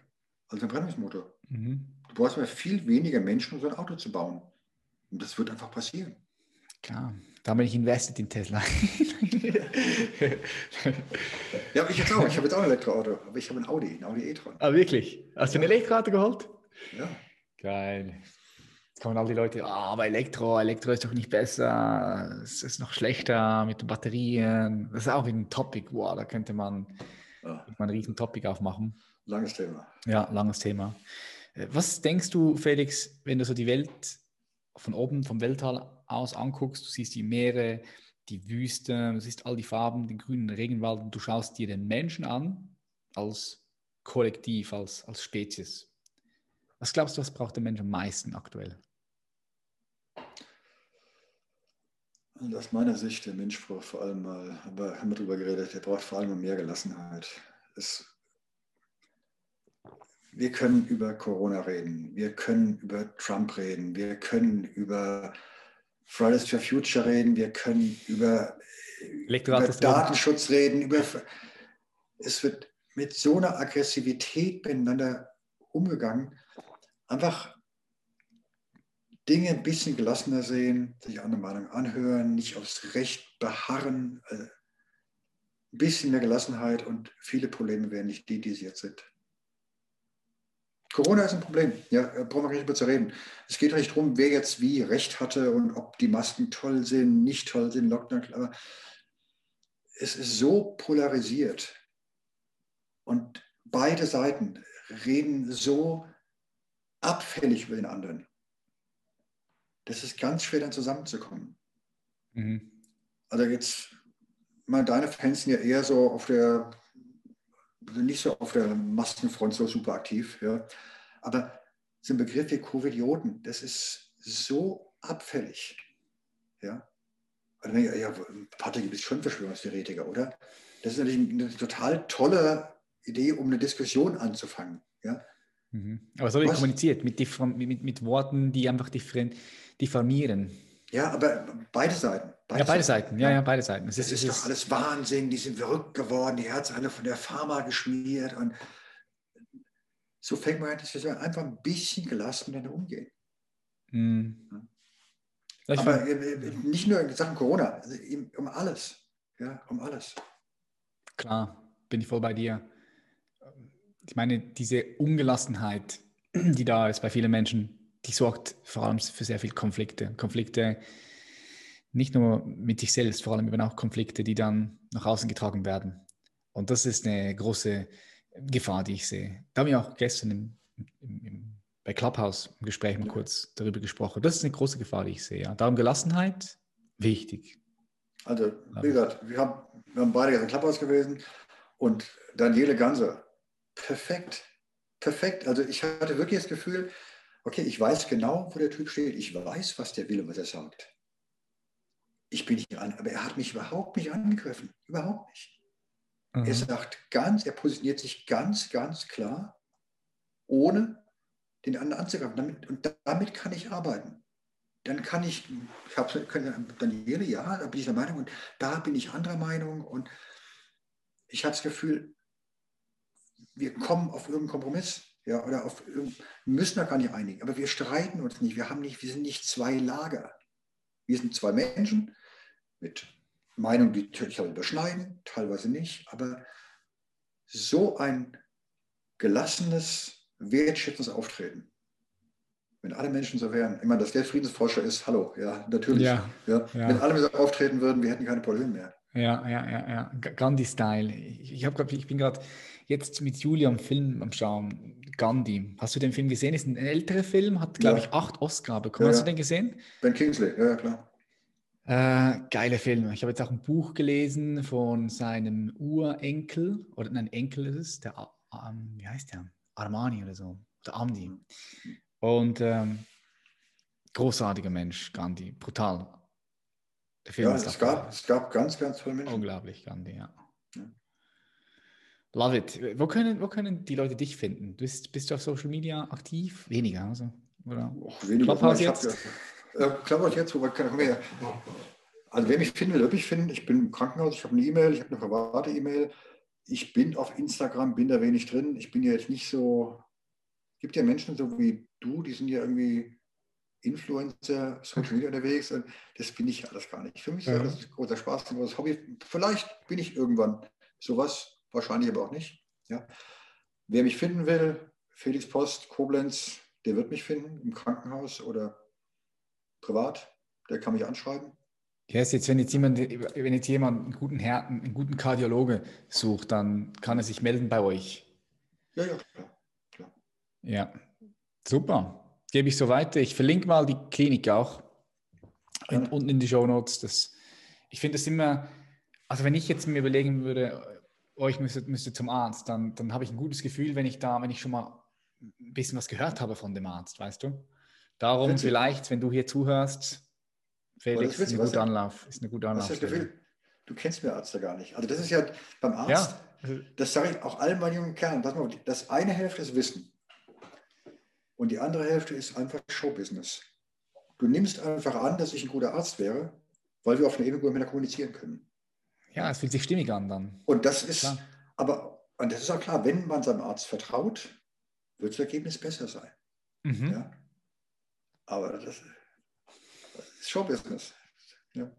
Speaker 2: als ein Brennungsmotor.
Speaker 1: Mhm.
Speaker 2: Du brauchst mehr viel weniger Menschen, um so ein Auto zu bauen. Und das wird einfach passieren.
Speaker 1: Klar, da bin ich invested in Tesla.
Speaker 2: Ja, aber ich jetzt auch. Ich habe jetzt auch ein Elektroauto, aber ich habe ein Audi, ein Audi e-tron.
Speaker 1: ah, wirklich? Hast du ein Elektroauto geholt?
Speaker 2: Ja.
Speaker 1: Geil. Jetzt kommen all die Leute, ah, aber Elektro, Elektro ist doch nicht besser, es ist noch schlechter mit den Batterien. Das ist auch ein Topic, wow, da könnte man,
Speaker 2: ja,
Speaker 1: könnte man ein riesen Topic aufmachen.
Speaker 2: langes Thema.
Speaker 1: Ja, langes Thema. Äh, Was denkst du, Felix, wenn du so die Welt von oben, vom Weltall aus anguckst, du siehst die Meere, die Wüste, du siehst all die Farben, den grünen Regenwald und du schaust dir den Menschen an als Kollektiv, als, als Spezies. Was glaubst du, was braucht der Mensch am meisten aktuell?
Speaker 2: Und aus meiner Sicht, der Mensch braucht vor allem mal, aber haben wir darüber geredet, der braucht vor allem mehr Gelassenheit. Es, wir können über Corona reden, wir können über Trump reden, wir können über Fridays for Future reden, wir können über, über. Datenschutz reden, über, es wird mit so einer Aggressivität miteinander umgegangen, einfach Dinge ein bisschen gelassener sehen, sich andere Meinung anhören, nicht aufs Recht beharren, äh, ein bisschen mehr Gelassenheit und viele Probleme wären nicht die, die es jetzt sind. Corona ist ein Problem, ja, brauchen wir nicht drüber zu reden. Es geht nicht darum, wer jetzt wie Recht hatte und ob die Masken toll sind, nicht toll sind, Lockdown, aber es ist so polarisiert und beide Seiten reden so abfällig über den anderen. Das ist ganz schwer dann zusammenzukommen.
Speaker 1: Mhm.
Speaker 2: Also jetzt, mal deine Fans sind ja eher so auf der, sind nicht so auf der Maskenfront so super aktiv, ja. Aber so ein Begriff wie Covidioten, das ist so abfällig, ja. Also, ja, Patrick, du bist schon Verschwörungstheoretiker, oder? Das ist natürlich eine total tolle Idee, um eine Diskussion anzufangen, ja.
Speaker 1: Mhm. Aber so wird kommuniziert mit, mit, mit Worten, die einfach differen, diffamieren.
Speaker 2: Ja, aber beide Seiten.
Speaker 1: Ja, beide Seiten. Ja, ja, beide Seiten. Es
Speaker 2: Das ist
Speaker 1: es
Speaker 2: doch alles Wahnsinn, die sind verrückt geworden, die Herzen alle von der Pharma geschmiert. Und so fängt man an, dass wir einfach ein bisschen gelassen miteinander umgehen.
Speaker 1: Ich
Speaker 2: Aber nicht nur in Sachen Corona, also um alles. Ja, um alles.
Speaker 1: Klar, bin ich voll bei dir. Ich meine, diese Ungelassenheit, die da ist bei vielen Menschen, die sorgt vor allem für sehr viel Konflikte. Konflikte nicht nur mit sich selbst, vor allem eben auch Konflikte, die dann nach außen getragen werden. Und das ist eine große Gefahr, die ich sehe. Da haben wir auch gestern im, im, im, bei Clubhouse im Gespräch mal kurz darüber gesprochen. Das ist eine große Gefahr, die ich sehe. Ja. Darum Gelassenheit, wichtig.
Speaker 2: Also, wie gesagt, wir haben, wir haben beide gestern Klapphaus gewesen und Daniele Ganser, perfekt, perfekt. Also ich hatte wirklich das Gefühl, okay, ich weiß genau, wo der Typ steht. Ich weiß, was der will und was er sagt. Ich bin nicht an, aber er hat mich überhaupt nicht angegriffen. Überhaupt nicht.
Speaker 1: Mhm.
Speaker 2: Er sagt ganz, er positioniert sich ganz, ganz klar, ohne den anderen anzugreifen. Damit, und damit kann ich arbeiten. Dann kann ich, ich habe Daniele, ja, da bin ich der Meinung und da bin ich anderer Meinung und ich habe das Gefühl, wir kommen auf irgendeinen Kompromiss. Ja, oder auf wir müssen da gar nicht einigen, aber wir streiten uns nicht. Wir haben nicht, wir sind nicht zwei Lager. Wir sind zwei Menschen mit Meinungen, die teilweise überschneiden, teilweise nicht, aber so ein gelassenes, wertschätzendes Auftreten. Wenn alle Menschen so wären, ich meine, dass der Friedensforscher ist, hallo, ja, natürlich.
Speaker 1: Ja,
Speaker 2: Ja,
Speaker 1: ja.
Speaker 2: Wenn alle so auftreten würden, wir hätten keine Probleme mehr.
Speaker 1: Ja, ja, ja, ja. Gandhi-Style. Ich, hab, ich bin gerade jetzt mit Julia am Film am Schauen. Gandhi. Hast du den Film gesehen? Ist ein älterer Film, hat, glaube ja. ich, acht Oscar bekommen. Ja, Hast du den gesehen?
Speaker 2: Ben Kingsley, ja, klar.
Speaker 1: Äh, geiler Film. Ich habe jetzt auch ein Buch gelesen von seinem Urenkel, oder nein, Enkel ist es, der, ähm, wie heißt der? Armani oder so, oder Amdi. Und ähm, großartiger Mensch, Gandhi, brutal.
Speaker 2: Film ja, es gab, es gab ganz, ganz tolle
Speaker 1: Menschen. Unglaublich, Gandhi, ja. ja. Love it. Wo können, wo können die Leute dich finden? Bist, bist du auf Social Media aktiv? Weniger, also? Oder?
Speaker 2: Och, weniger. Clubhouse jetzt? Hab, äh, Clubhouse jetzt, wo man kann, wir, also wer mich finden will, wird mich finden. Ich bin im Krankenhaus, ich habe eine E-Mail, ich habe eine private E-Mail. Ich bin auf Instagram, bin da wenig drin. Ich bin ja jetzt nicht so, es gibt ja Menschen so wie du, die sind ja irgendwie Influencer, Social Media unterwegs. Und das bin ich alles gar nicht. Für mich ist ja. das großer Spaß, ein großes Hobby. Vielleicht bin ich irgendwann sowas, wahrscheinlich aber auch nicht. Ja. Wer mich finden will, Felix Post, Koblenz, der wird mich finden im Krankenhaus oder privat. Der kann mich anschreiben.
Speaker 1: Ja, ist jetzt, wenn jetzt jemand, wenn jetzt jemand einen guten Herzen, einen guten Kardiologe sucht, dann kann er sich melden bei euch.
Speaker 2: Ja, ja, klar. klar.
Speaker 1: Ja, super gebe ich so weiter. Ich verlinke mal die Klinik auch in, unten in die Show Notes. Das, ich finde das immer, also wenn ich jetzt mir überlegen würde, oh, ich müsste, müsste zum Arzt, dann, dann habe ich ein gutes Gefühl, wenn ich da, wenn ich schon mal ein bisschen was gehört habe von dem Arzt, weißt du? Darum Witzig. vielleicht, wenn du hier zuhörst, Felix, ist ein guter Anlauf. Ist eine gute Anlauf.
Speaker 2: Du kennst mir Arzt ja gar nicht. Also das ist ja beim Arzt, ja. das sage ich auch allen meinen jungen Kernen, das eine Hälfte ist Wissen. Und die andere Hälfte ist einfach Showbusiness. Du nimmst einfach an, dass ich ein guter Arzt wäre, weil wir auf einer Ebene miteinander kommunizieren können.
Speaker 1: Ja, es fühlt sich stimmig an dann.
Speaker 2: Und das ist, klar. aber, und das ist auch klar, wenn man seinem Arzt vertraut, wird das Ergebnis besser sein. Mhm. Ja? Aber das, das, ist Showbusiness. Ja?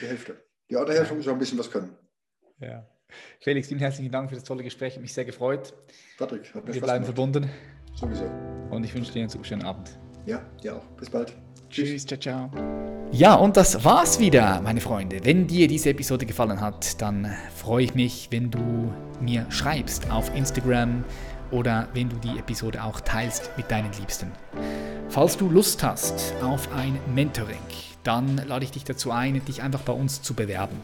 Speaker 2: Die Hälfte. Die andere Hälfte muss auch ein bisschen was können.
Speaker 1: Ja. Felix, vielen herzlichen Dank für das tolle Gespräch. Hat mich sehr gefreut.
Speaker 2: Patrick,
Speaker 1: hat mir Wir bleiben gemacht. verbunden.
Speaker 2: Sowieso.
Speaker 1: Und ich wünsche dir einen super schönen Abend.
Speaker 2: Ja, dir auch. Bis bald.
Speaker 1: Tschüss, ciao, ciao. Ja, und das war's wieder, meine Freunde. Wenn dir diese Episode gefallen hat, dann freue ich mich, wenn du mir schreibst auf Instagram oder wenn du die Episode auch teilst mit deinen Liebsten. Falls du Lust hast auf ein Mentoring, dann lade ich dich dazu ein, dich einfach bei uns zu bewerben.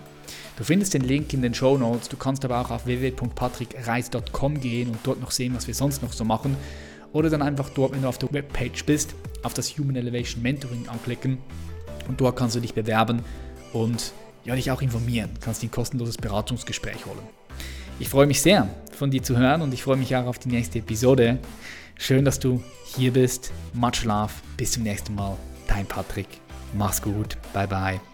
Speaker 1: Du findest den Link in den Show Notes. Du kannst aber auch auf www.patrickreis.com gehen und dort noch sehen, was wir sonst noch so machen oder dann einfach dort, wenn du auf der Webpage bist, auf das Human Elevation Mentoring anklicken und dort kannst du dich bewerben und ja, dich auch informieren, kannst dir ein kostenloses Beratungsgespräch holen. Ich freue mich sehr, von dir zu hören und ich freue mich auch auf die nächste Episode. Schön, dass du hier bist. Much love. Bis zum nächsten Mal. Dein Patrick. Mach's gut. Bye bye.